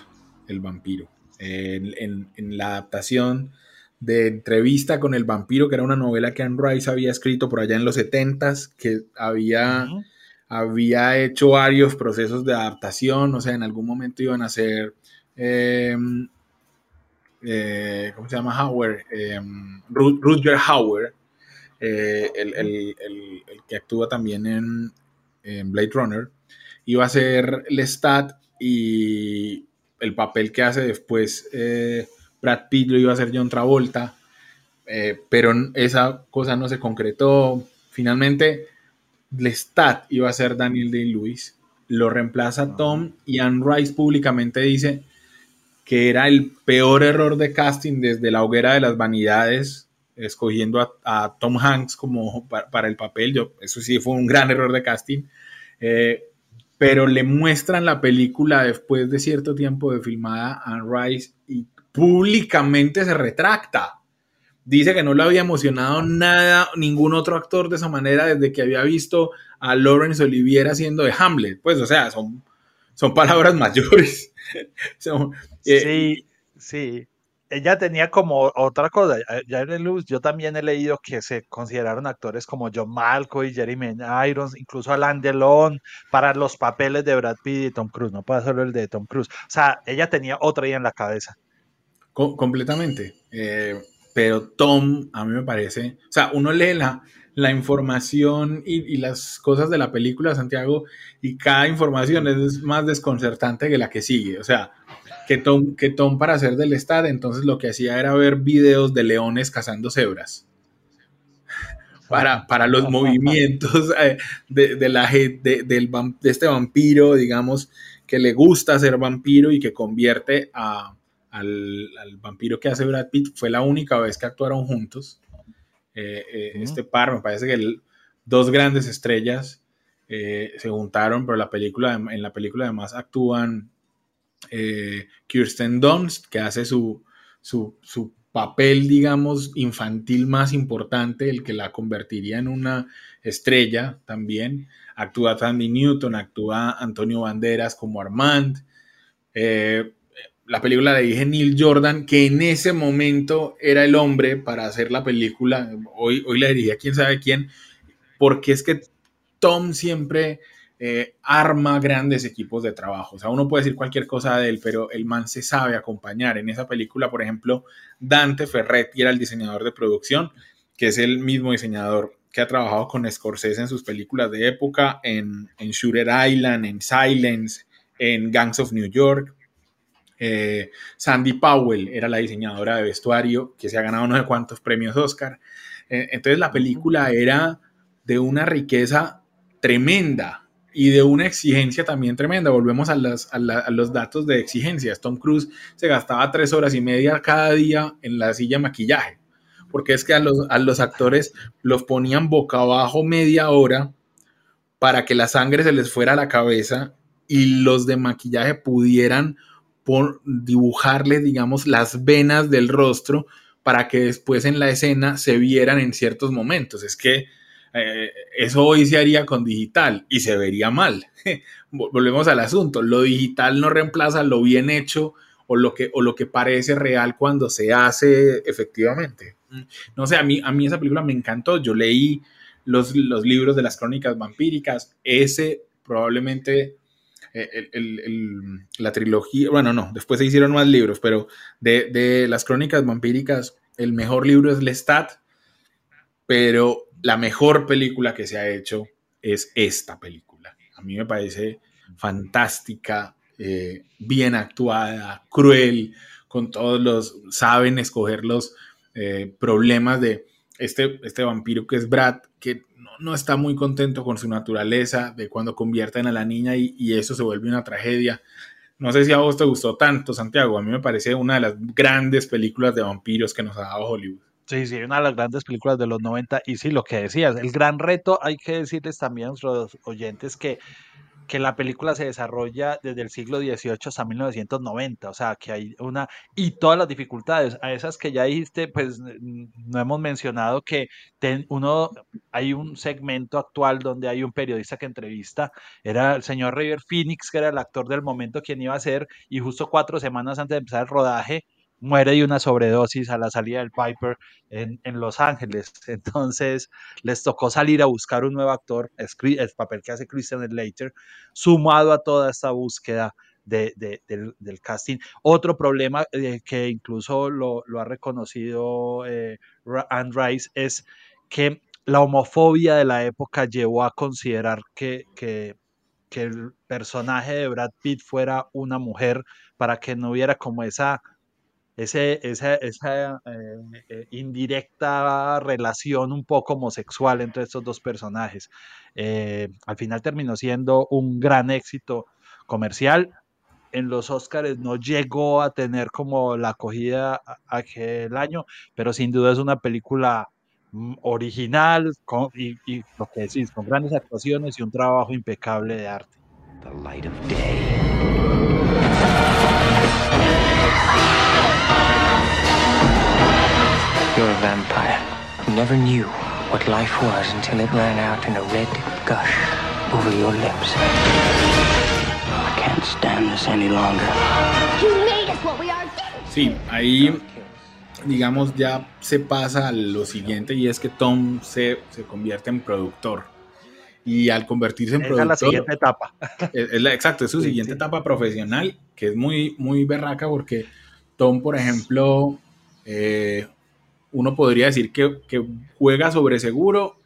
el vampiro. En, la adaptación de Entrevista con el vampiro, que era una novela que Anne Rice había escrito por allá en los 70s, que había, había hecho varios procesos de adaptación, o sea, en algún momento iban a ser... Em, eh, ¿cómo se llama? Howard, eh, Rutger Hauer, eh, el, que actúa también en, en, Blade Runner, iba a ser Lestat y el papel que hace después Brad Pitt lo iba a hacer John Travolta, pero esa cosa no se concretó. Finalmente, Lestat iba a ser Daniel Day-Lewis, lo reemplaza Tom y Anne Rice públicamente dice que era el peor error de casting desde la hoguera de las vanidades, escogiendo a, Tom Hanks como para, el papel. Yo, eso sí fue un gran error de casting. Eh, pero le muestran la película después de cierto tiempo de filmada a Rice y públicamente se retracta. Dice que no le había emocionado nada, ningún otro actor de esa manera desde que había visto a Laurence Olivier haciendo de Hamlet. Pues, o sea, son, son palabras mayores. Eh, sí, sí. ella tenía como otra cosa. Ya en Luz, yo también he leído que se consideraron actores como John Malkovich, Jeremy Irons, incluso Alain Delon, para los papeles de Brad Pitt y Tom Cruise, no para solo el de Tom Cruise. O sea, ella tenía otra idea en la cabeza. completamente. Eh, pero Tom, a mí me parece, o sea, uno lee la, la información y, las cosas de la película Santiago y cada información es más desconcertante que la que sigue. O sea, que Tom, que Tom para hacer del Estado, entonces lo que hacía era ver videos de leones cazando cebras. Para, para los movimientos eh, de, la, de, del, de este vampiro, digamos, que le gusta ser vampiro y que convierte a, al, al, vampiro que hace Brad Pitt. Fue la única vez que actuaron juntos. Eh, eh, este par, me parece que dos grandes estrellas eh, se juntaron, pero la película, en la película además actúan Kirsten Dunst, que hace su, su, papel, digamos, infantil más importante, el que la convertiría en una estrella también. Actúa Tandy Newton, actúa Antonio Banderas como Armand la película le dije Neil Jordan, que en ese momento era el hombre para hacer la película. Hoy, hoy le diría quién sabe quién, porque es que Tom siempre eh, arma grandes equipos de trabajo. O sea, uno puede decir cualquier cosa de él, pero el man se sabe acompañar. En esa película, por ejemplo, Dante Ferretti era el diseñador de producción, que es el mismo diseñador que ha trabajado con Scorsese en sus películas de época, en, en Shooter Island, en Silence, en Gangs of New York. Eh, Sandy Powell era la diseñadora de vestuario que se ha ganado no sé cuántos premios Oscar. Eh, entonces la película era de una riqueza tremenda y de una exigencia también tremenda. Volvemos a, los datos de exigencias. Tom Cruise se gastaba tres horas y media cada día en la silla de maquillaje, porque es que a los, a los actores los ponían boca abajo media hora para que la sangre se les fuera a la cabeza y los de maquillaje pudieran por dibujarle, digamos, las venas del rostro para que después en la escena se vieran en ciertos momentos. Es que eh, eso hoy se haría con digital y se vería mal. Volvemos al asunto. Lo digital no reemplaza lo bien hecho o lo que, o lo que parece real cuando se hace efectivamente. No sé, a mí, a mí esa película me encantó. Yo leí los, los libros de las crónicas vampíricas. Ese probablemente la trilogía, bueno, no, después se hicieron más libros, pero de, las crónicas vampíricas, el mejor libro es Lestat, pero la mejor película que se ha hecho es esta película. A mí me parece fantástica, eh, bien actuada, cruel, con todos los, saben escoger los eh, problemas de este, este vampiro que es Brad, que no está muy contento con su naturaleza, de cuando convierten a la niña y, eso se vuelve una tragedia. No sé si a vos te gustó tanto, Santiago. A mí me parece una de las grandes películas de vampiros que nos ha dado Hollywood. Sí, sí, una de las grandes películas de los 90. Y sí, lo que decías, el gran reto, hay que decirles también a nuestros oyentes que que la película se desarrolla desde el siglo XVIII hasta 1990, o sea, que hay una, y todas las dificultades, a esas que ya dijiste, pues no hemos mencionado que uno, hay un segmento actual donde hay un periodista que entrevista, era el señor River Phoenix, que era el actor del momento quien iba a ser, y justo cuatro semanas antes de empezar el rodaje, muere de una sobredosis a la salida del Piper en, Los Ángeles. Entonces les tocó salir a buscar un nuevo actor, el papel que hace Christian Slater, sumado a toda esta búsqueda del, casting. Otro problema eh, que incluso lo, ha reconocido eh, es que la homofobia de la época llevó a considerar que, que, que el personaje de Brad Pitt fuera una mujer para que no hubiera como esa ese, esa, esa eh, indirecta relación un poco homosexual entre estos dos personajes. Eh, al final terminó siendo un gran éxito comercial. En los Oscars no llegó a tener como la acogida aquel año, pero sin duda es una película mm, original con, y, y, lo que decís, con grandes actuaciones y un trabajo impecable de arte. You're a vampire never knew what life was until it ran out in a red gush over your lips. I can't stand this any longer. Sí, ahí digamos, ya se pasa a lo siguiente y es que Tom se, se convierte en productor. Y al convertirse en Esa productor... es la siguiente etapa. Es, es la- exacto, es su Sí, siguiente sí. etapa profesional, que es muy, muy berraca porque Tom, por ejemplo, eh, uno podría decir que, que juega sobre seguro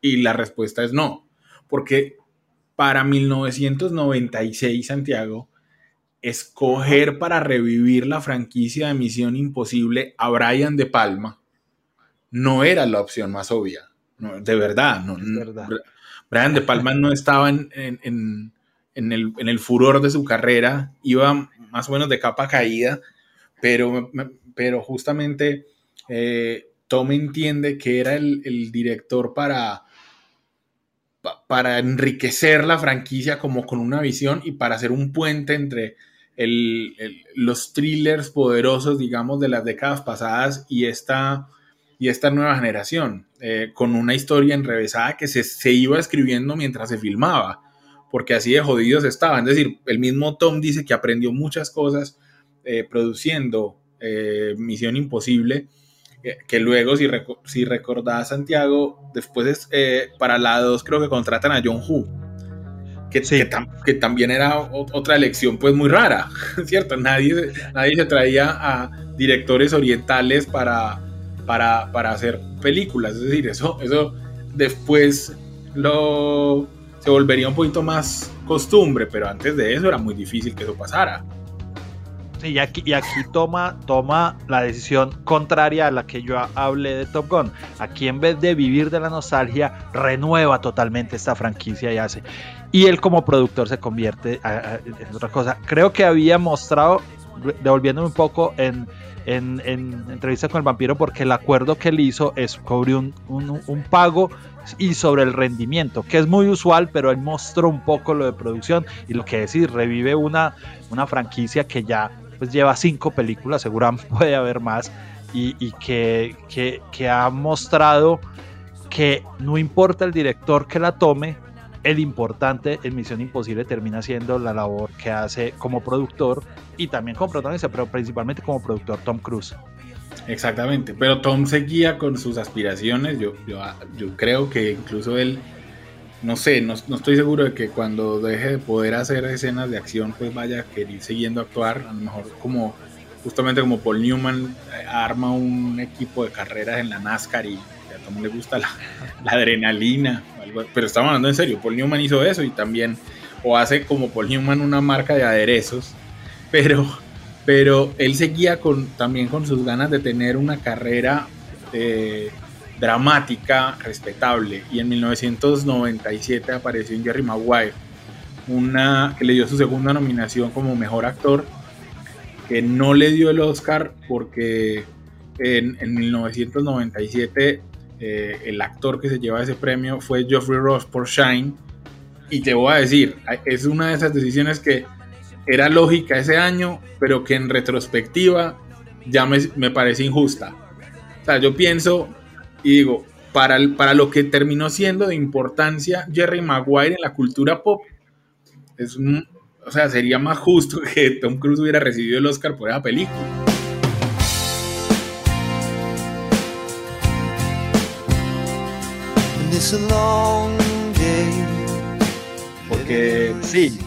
y la respuesta es no, porque para 1996, Santiago, escoger para revivir la franquicia de Misión Imposible a Brian De Palma no era la opción más obvia. No, de verdad, no, Es verdad. Brian De Palma no estaba en, en- en- en el, en el furor de su carrera, iba más o menos de capa caída, pero, pero justamente eh, Tom entiende que era el, director para, pa- para enriquecer la franquicia como con una visión y para hacer un puente entre el- los thrillers poderosos, digamos, de las décadas pasadas y esta, y esta nueva generación, eh, con una historia enrevesada que se, se iba escribiendo mientras se filmaba, porque así de jodidos estaban. Es decir, el mismo Tom dice que aprendió muchas cosas eh, produciendo Misión Imposible, que luego, si, reco- si recordás, Santiago, después es, eh, para la 2 creo que contratan a John Woo. Que, Sí. que tam- que también era otra elección pues muy rara, ¿cierto? Nadie, nadie se traía a directores orientales para, para, para hacer películas. Es decir, eso, eso después lo, se volvería un poquito más costumbre, pero antes de eso era muy difícil que eso pasara. Y aquí, y aquí toma, toma la decisión contraria a la que yo hablé de Top Gun. Aquí en vez de vivir de la nostalgia, renueva totalmente esta franquicia y hace. Y él como productor se convierte a- en otra cosa. Creo que había mostrado, devolviéndome un poco en, en, en entrevista con el vampiro, porque el acuerdo que él hizo es sobre un, un- un pago y sobre el rendimiento, que es muy usual, pero él mostró un poco lo de producción y lo que decir, revive una, una franquicia que ya pues lleva cinco películas, seguramente puede haber más, y, que, que, ha mostrado que no importa el director que la tome, el importante en Misión Imposible termina siendo la labor que hace como productor y también como protagonista, pero principalmente como productor Tom Cruise. Exactamente, pero Tom seguía con sus aspiraciones. Yo, yo creo que incluso él, no sé, no, estoy seguro de que cuando deje de poder hacer escenas de acción, pues vaya a querer siguiendo a actuar. A lo mejor como justamente como Paul Newman eh, arma un equipo de carreras en la NASCAR y a Tom le gusta la, adrenalina. pero estamos hablando en serio, Paul Newman hizo eso y también, o hace como Paul Newman una marca de aderezos, pero pero él seguía con, también con sus ganas de tener una carrera eh, dramática, respetable. Y en 1997 apareció en Jerry Maguire, una que le dio su segunda nominación como mejor actor, que no le dio el Oscar porque en, en 1997 eh, el actor que se lleva ese premio fue Geoffrey Ross por Shine. Y te voy a decir, es una de esas decisiones que era lógica ese año, pero que en retrospectiva ya me, me parece injusta. O sea, yo pienso y digo, para, el- para lo que terminó siendo de importancia Jerry Maguire en la cultura pop, es un- o sea, sería más justo que Tom Cruise hubiera recibido el Oscar por esa película. Porque, Sí,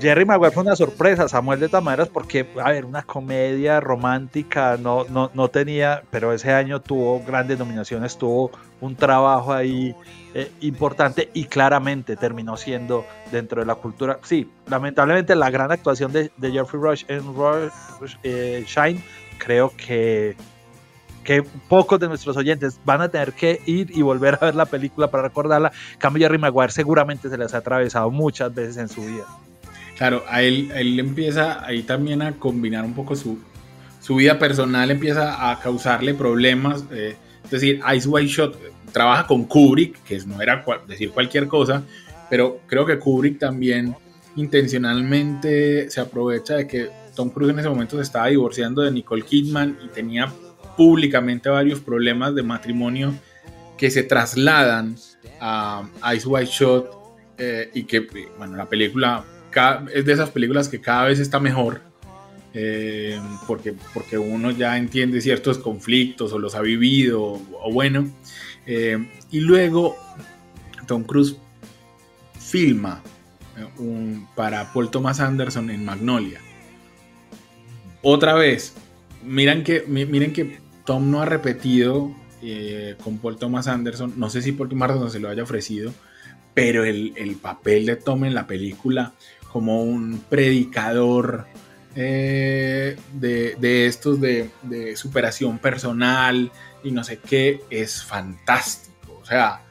Jerry Maguire fue una sorpresa, Samuel de todas maneras, porque, a ver, una comedia romántica no, no, no tenía, pero ese año tuvo grandes nominaciones, tuvo un trabajo ahí eh, importante y claramente terminó siendo dentro de la cultura. Sí, lamentablemente la gran actuación de, de Jeffrey Rush en Rush, eh, Shine, creo que que pocos de nuestros oyentes van a tener que ir y volver a ver la película para recordarla. Cambio, Jerry Maguire seguramente se les ha atravesado muchas veces en su vida. Claro, a él, a él empieza ahí también a combinar un poco su, su vida personal, empieza a causarle problemas. eh, es decir, Ice White Shot eh, trabaja con Kubrick, que no era decir cualquier cosa, pero creo que Kubrick también intencionalmente se aprovecha de que Tom Cruise en ese momento se estaba divorciando de Nicole Kidman y tenía públicamente varios problemas de matrimonio que se trasladan a Ice White Shot eh, y que, bueno, la película es de esas películas que cada vez está mejor. eh, porque, porque uno ya entiende ciertos conflictos o los ha vivido, o, bueno. Eh, y luego Tom Cruise filma eh, para Paul Thomas Anderson en Magnolia. Otra vez, miren que, miren que Tom no ha repetido con Paul Thomas Anderson, no sé si Paul Thomas Anderson se lo haya ofrecido, pero el, el papel de Tom en la película como un predicador eh, de, estos de, superación personal y no sé qué, es fantástico. O sea,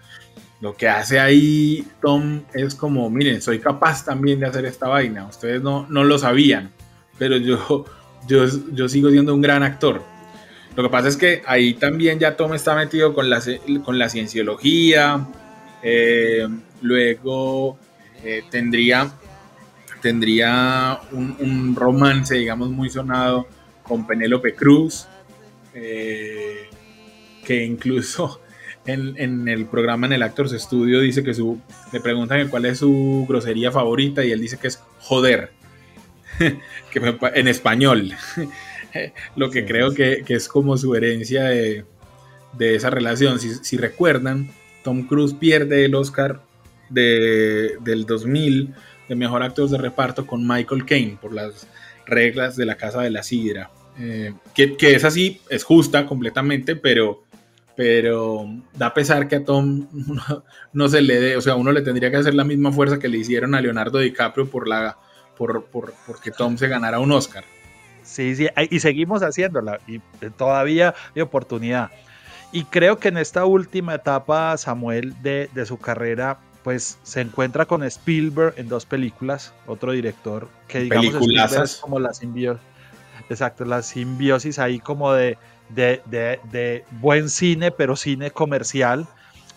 lo que hace ahí Tom es como, miren, soy capaz también de hacer esta vaina. Ustedes no, no lo sabían, pero yo, yo, yo sigo siendo un gran actor. Lo que pasa es que ahí también ya Tom está metido con la, con la cienciología. Eh, luego eh, tendría tendría un, romance, digamos, muy sonado con Penélope Cruz, eh, que incluso en, el programa en el Actors Studio dice que su, le preguntan cuál es su grosería favorita y él dice que es joder, que en español, lo que creo que, es como su herencia de, esa relación. Si, recuerdan, Tom Cruise pierde el Oscar de, del 2000 mejor actor de reparto con Michael Caine por las reglas de la Casa de la Sidra. Eh, que, es así, es justa completamente, pero, pero da pesar que a Tom no, se le dé, o sea, uno le tendría que hacer la misma fuerza que le hicieron a Leonardo DiCaprio por la, por, por, porque Tom se ganara un Oscar. Sí, sí, y seguimos haciéndola, y todavía hay oportunidad. Y creo que en esta última etapa, Samuel, de, de su carrera, pues se encuentra con Spielberg en dos películas, otro director que digamos es como la simbiosis, exacto, la simbiosis ahí como de, de, buen cine, pero cine comercial.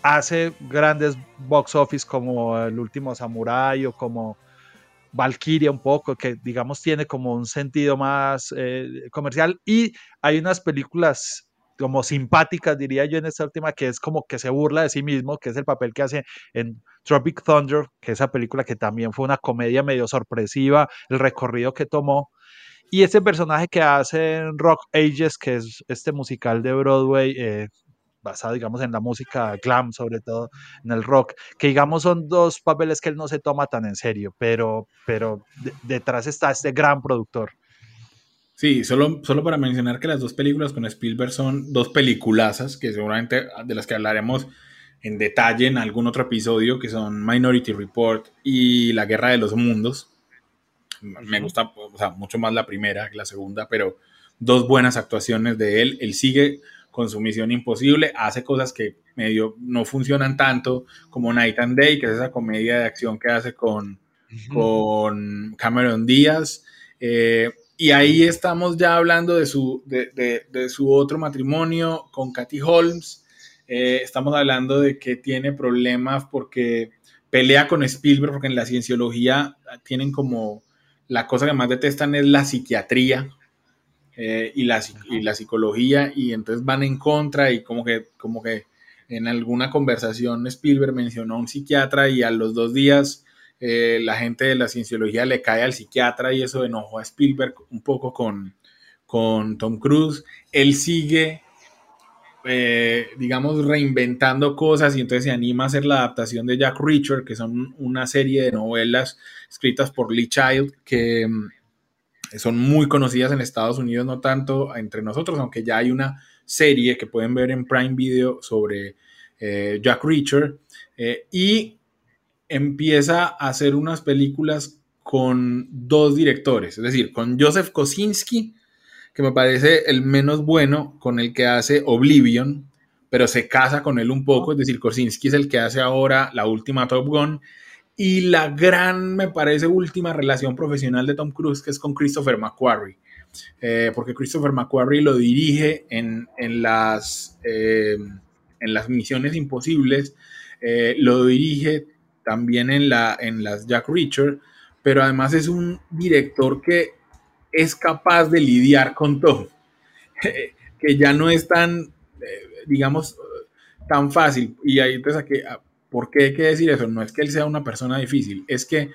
Hace grandes box office como El último Samurai o como Valkyria un poco, que digamos tiene como un sentido más eh, comercial. Y hay unas películas como simpáticas, diría yo, en esta última, que es como que se burla de sí mismo, que es el papel que hace en Tropic Thunder, que esa película que también fue una comedia medio sorpresiva, el recorrido que tomó. Y ese personaje que hace en Rock Ages, que es este musical de Broadway, eh, basado, digamos, en la música glam, sobre todo en el rock, que digamos son dos papeles que él no se toma tan en serio, pero, pero detrás está este gran productor. Sí, solo, solo para mencionar que las dos películas con Spielberg son dos peliculazas, que seguramente de las que hablaremos en detalle en algún otro episodio, que son Minority Report y La Guerra de los Mundos. Me gusta mucho más la primera que la segunda, pero dos buenas actuaciones de él. Él sigue con su misión imposible, hace cosas que medio no funcionan tanto como Night and Day, que es esa comedia de acción que hace con, con Cameron Díaz. Eh, y ahí estamos ya hablando de su, de, su otro matrimonio con Katy Holmes. Eh, estamos hablando de que tiene problemas porque pelea con Spielberg, porque en la cienciología tienen como la cosa que más detestan es la psiquiatría eh, y, la, y la psicología, y entonces van en contra y como que, como que en alguna conversación Spielberg mencionó a un psiquiatra y a los dos días eh, la gente de la cienciología le cae al psiquiatra y eso enojó a Spielberg un poco con, con Tom Cruise. Él sigue, eh, digamos, reinventando cosas y entonces se anima a hacer la adaptación de Jack Reacher, que son una serie de novelas escritas por Lee Child, que mm, son muy conocidas en Estados Unidos, no tanto entre nosotros, aunque ya hay una serie que pueden ver en Prime Video sobre eh, Jack Reacher. y empieza a hacer unas películas con dos directores, es decir, con Joseph Kosinski, que me parece el menos bueno, con el que hace Oblivion, pero se casa con él un poco, es decir, Kosinski es el que hace ahora la última Top Gun, y la gran, me parece, última relación profesional de Tom Cruise, que es con Christopher McQuarrie, eh, porque Christopher McQuarrie lo dirige en, las, eh, en las misiones imposibles, eh, lo dirige también en, la, en las Jack Reacher, pero además es un director que es capaz de lidiar con todo, que ya no es tan, eh, digamos, tan fácil. Y ahí te saqué, ah, ¿por qué hay que decir eso? No es que él sea una persona difícil, es que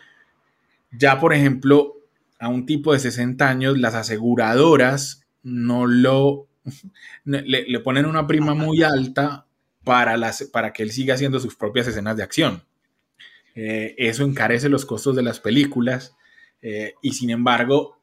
ya, por ejemplo, a un tipo de 60 años, las aseguradoras no lo le, ponen una prima muy alta para, las, para que él siga haciendo sus propias escenas de acción. Eh, eso encarece los costos de las películas eh, y sin embargo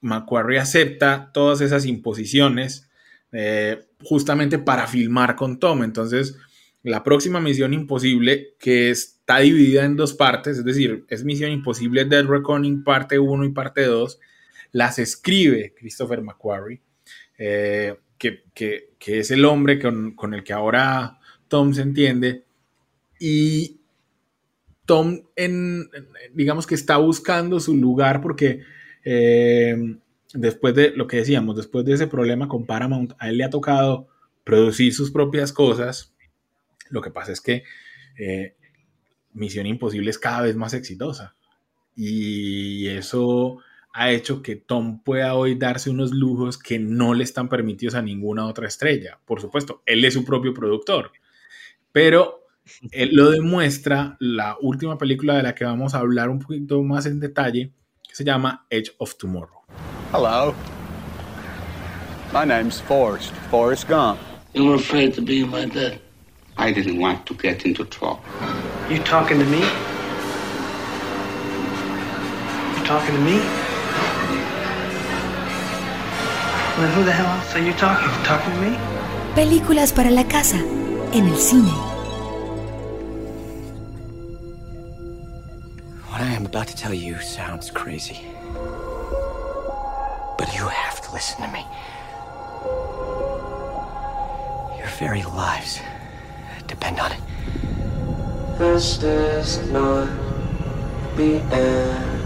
Macquarie acepta todas esas imposiciones eh, justamente para filmar con Tom. Entonces, la próxima Misión Imposible, que está dividida en dos partes, es decir, es Misión Imposible Dead Reckoning parte 1 y parte 2, las escribe Christopher McQuarrie, eh, que, es el hombre con, el que ahora Tom se entiende, y Tom, digamos que está buscando su lugar porque eh, después de lo que decíamos, después de ese problema con Paramount, a él le ha tocado producir sus propias cosas. Lo que pasa es que eh, Misión Imposible es cada vez más exitosa. Y eso ha hecho que Tom pueda hoy darse unos lujos que no le están permitidos a ninguna otra estrella. Por supuesto, él es su propio productor. Pero él lo demuestra la última película de la que vamos a hablar un poquito más en detalle, que se llama Edge of Tomorrow. Hello. My name's Forrest, Forrest Gump. You were afraid to be my dad. I didn't want to get into trouble. You talking to me? You talking to me? Well, who the hell else are you talking? You talking to me? Películas para la casa, en el cine. I am about to tell you sounds crazy. But you have to listen to me. Your very lives depend on it. This is not the end.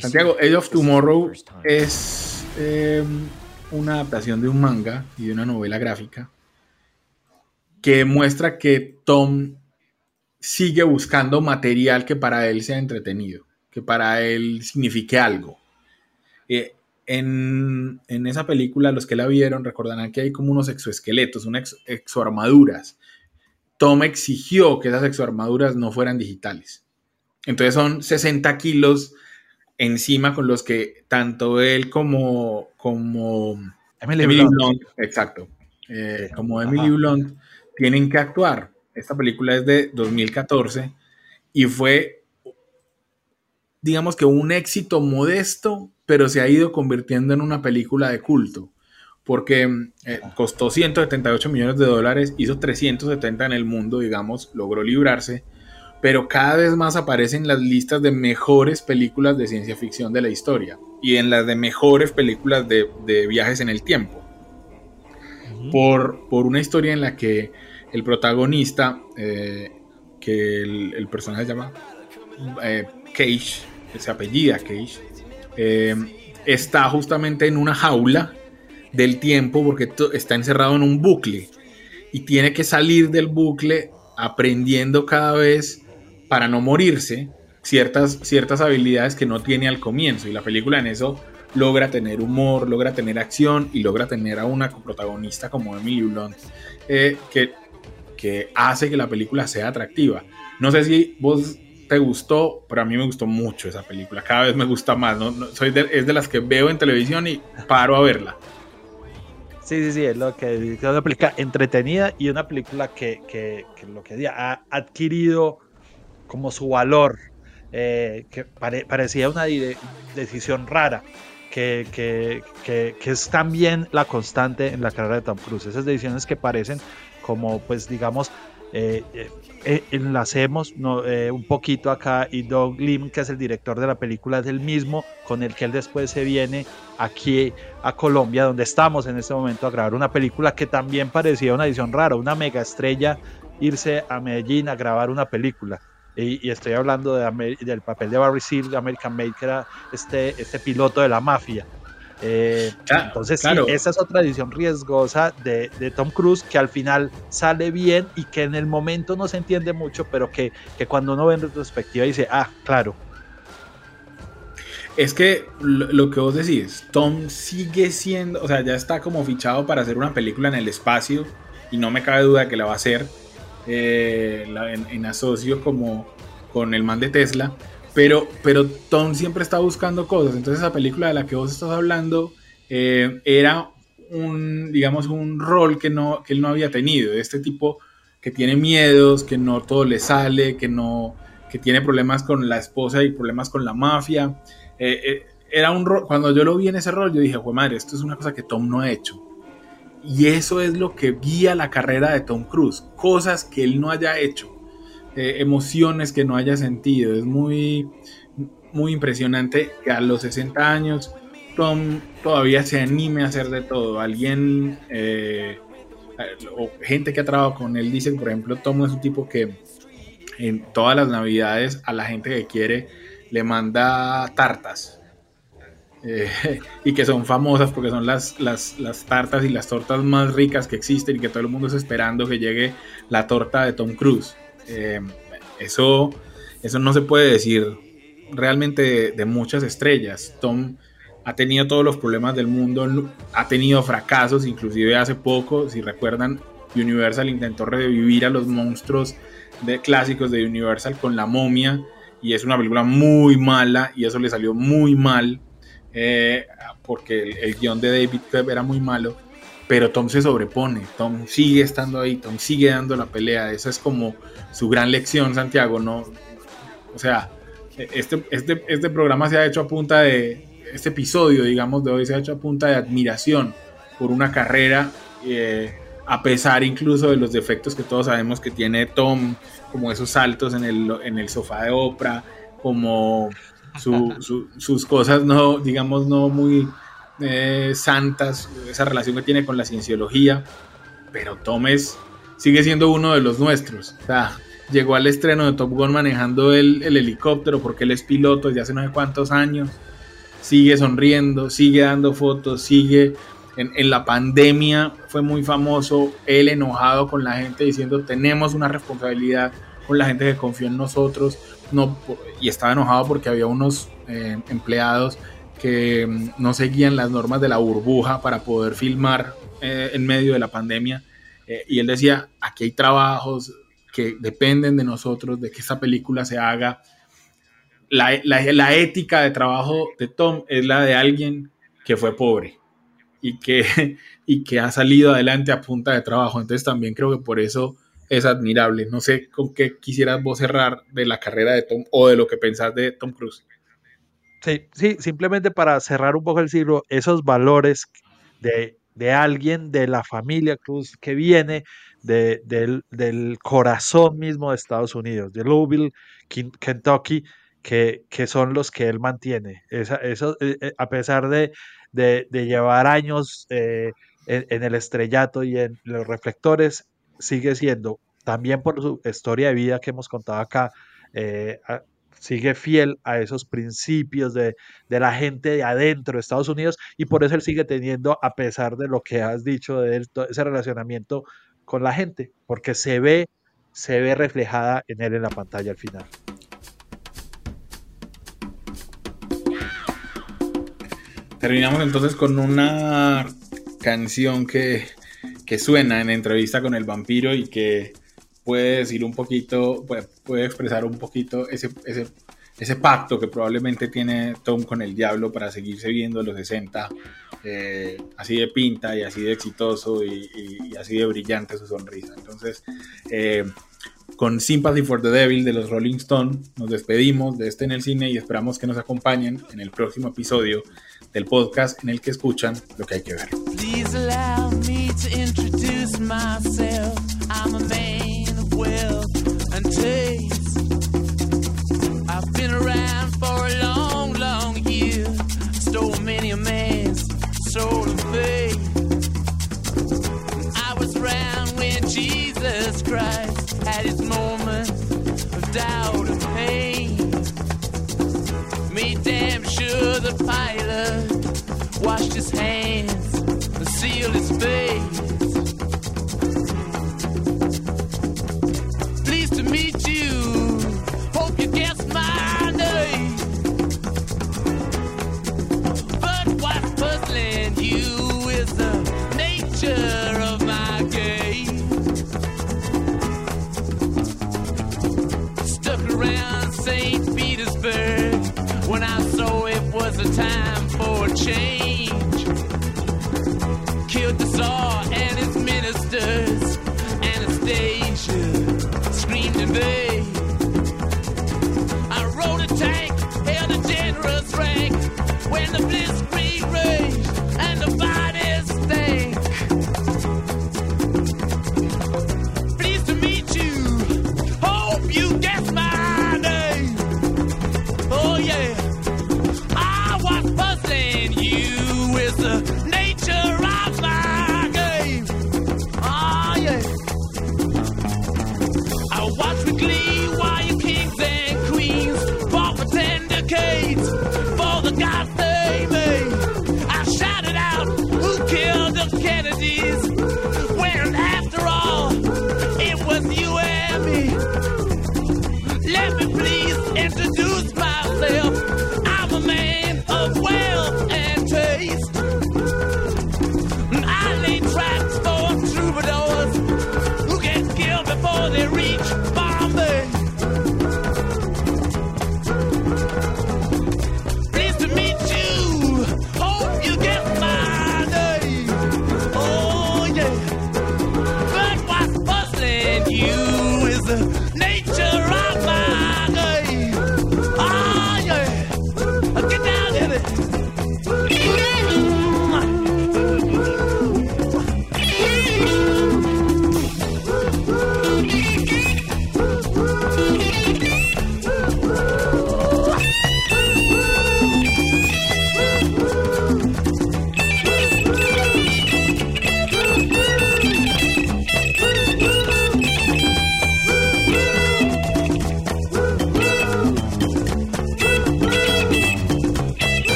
Santiago, Age of Tomorrow es eh, una adaptación de un manga y de una novela gráfica que muestra que Tom sigue buscando material que para él sea entretenido, que para él signifique algo. Eh, en, esa película, los que la vieron recordarán que hay como unos exoesqueletos, unas exoarmaduras. Tom exigió que esas exoarmaduras no fueran digitales. Entonces son 60 kilos encima con los que tanto él como, como Emily, Blunt. exacto, eh, como Emily Blunt tienen que actuar. Esta película es de 2014 y fue, digamos que un éxito modesto, pero se ha ido convirtiendo en una película de culto, porque eh, costó 178 millones de dólares, hizo 370 en el mundo, digamos, logró librarse, pero cada vez más aparece en las listas de mejores películas de ciencia ficción de la historia y en las de mejores películas de, viajes en el tiempo. por, por una historia en la que el protagonista, eh, que el, personaje se llama eh, Cage, se apellida Cage, eh, está justamente en una jaula del tiempo porque está encerrado en un bucle y tiene que salir del bucle aprendiendo cada vez para no morirse ciertas, ciertas habilidades que no tiene al comienzo. Y la película en eso logra tener humor, logra tener acción y logra tener a una protagonista como Emily Blunt que que hace que la película sea atractiva. No sé si vos te gustó, pero a mí me gustó mucho esa película. Cada vez me gusta más. ¿no? soy es de las que veo en televisión y paro a verla. Sí, sí, sí, es lo que es una película entretenida y una película que, que, lo que ha adquirido como su valor, eh, que parecía una decisión rara, que, que, que, es también la constante en la carrera de Tom Cruise. Esas decisiones que parecen como pues digamos eh, eh, eh, enlacemos un poquito acá y Doug Lim, que es el director de la película, es el mismo con el que él después se viene aquí a Colombia, donde estamos en este momento a grabar una película que también parecía una edición rara, una mega estrella irse a Medellín a grabar una película. Y, estoy hablando de, del papel de Barry Seal, American Made, que era este, este piloto de la mafia. Eh, entonces, esa es otra edición riesgosa de, Tom Cruise que al final sale bien y que en el momento no se entiende mucho, pero que, cuando uno ve en retrospectiva dice, ah, claro. Es que lo, que vos decís, Tom sigue siendo, o sea, ya está como fichado para hacer una película en el espacio y no me cabe duda que la va a hacer. eh, en, asocio como con el man de Tesla, pero, pero Tom siempre está buscando cosas. Entonces esa película de la que vos estás hablando eh, era un, digamos, un rol que, no, que él no había tenido, este tipo que tiene miedos, que no todo le sale, que no que tiene problemas con la esposa y problemas con la mafia. Eh, eh, era un rol, cuando yo lo vi en ese rol, yo dije, pues madre, esto es una cosa que Tom no ha hecho. Y eso es lo que guía la carrera de Tom Cruise, cosas que él no haya hecho, eh, emociones que no haya sentido. Es muy, muy impresionante que a los 60 años Tom todavía se anime a hacer de todo. Alguien, o gente que ha trabajado con él, dice, por ejemplo, Tom es un tipo que en todas las navidades a la gente que quiere le manda tartas. Eh, y que son famosas porque son las, las, tartas y las tortas más ricas que existen y que todo el mundo está esperando que llegue la torta de Tom Cruise. Eh, eso, eso no se puede decir realmente de, muchas estrellas. Tom ha tenido todos los problemas del mundo, ha tenido fracasos, inclusive hace poco, si recuerdan, Universal intentó revivir a los monstruos de clásicos de Universal con La momia y es una película muy mala y eso le salió muy mal eh, porque el, guion de David Webb era muy malo pero Tom se sobrepone, Tom sigue estando ahí, Tom sigue dando la pelea, esa es como su gran lección Santiago, ¿no? O sea, este, este, este programa se ha hecho a punta de, este episodio digamos de hoy se ha hecho a punta de admiración por una carrera eh, a pesar incluso de los defectos que todos sabemos que tiene Tom, como esos saltos en el, en el sofá de Oprah, como sus cosas no, digamos, no muy eh, santas, esa relación que tiene con la cienciología, pero Tom es, sigue siendo uno de los nuestros. O llegó al estreno de Top Gun manejando el, el helicóptero porque él es piloto desde hace no sé cuántos años, sigue sonriendo, sigue dando fotos, sigue en, la pandemia. Fue muy famoso él enojado con la gente diciendo tenemos una responsabilidad con la gente que confió en nosotros no, y estaba enojado porque había unos eh, empleados que mm, no seguían las normas de la burbuja para poder filmar eh, en medio de la pandemia eh, y él decía aquí hay trabajos que dependen de nosotros de que esta película se haga la, la ética de trabajo de Tom es la de alguien que fue pobre y que, y que ha salido adelante a punta de trabajo. Entonces también creo que por eso es admirable. No sé con qué quisieras vos cerrar de la carrera de Tom o de lo que pensás de Tom Cruise. Sí, sí, simplemente para cerrar un poco el siglo, esos valores de, de alguien de la familia Cruz que viene de, del, del, corazón mismo de Estados Unidos, de Louisville, Kentucky, que, que son los que él mantiene. Eso, eh, eh, a pesar de, de, llevar años eh, en, el estrellato y en los reflectores, sigue siendo, también por su historia de vida que hemos contado acá, sigue fiel a esos principios de, la gente de adentro de Estados Unidos y por eso él sigue teniendo, a pesar de lo que has dicho de él, ese relacionamiento con la gente, porque se ve, se ve reflejada en él en la pantalla al final. Terminamos entonces con una canción que, suena en entrevista con el vampiro y que puede decir un poquito, puede, expresar un poquito ese, ese, pacto que probablemente tiene Tom con el diablo para seguirse viendo los 60, eh, así de pinta y así de exitoso y, así de brillante su sonrisa. Entonces, eh, con Sympathy for the Devil de los Rolling Stones, nos despedimos de este en el cine y esperamos que nos acompañen en el próximo episodio del podcast en el que escuchan lo que hay que ver. Wealth and taste. I've been around for a long, long year. Stole many a man's soul of faith. I was around when Jesus Christ had his moment of doubt and pain. Me damn sure the pilot washed his hands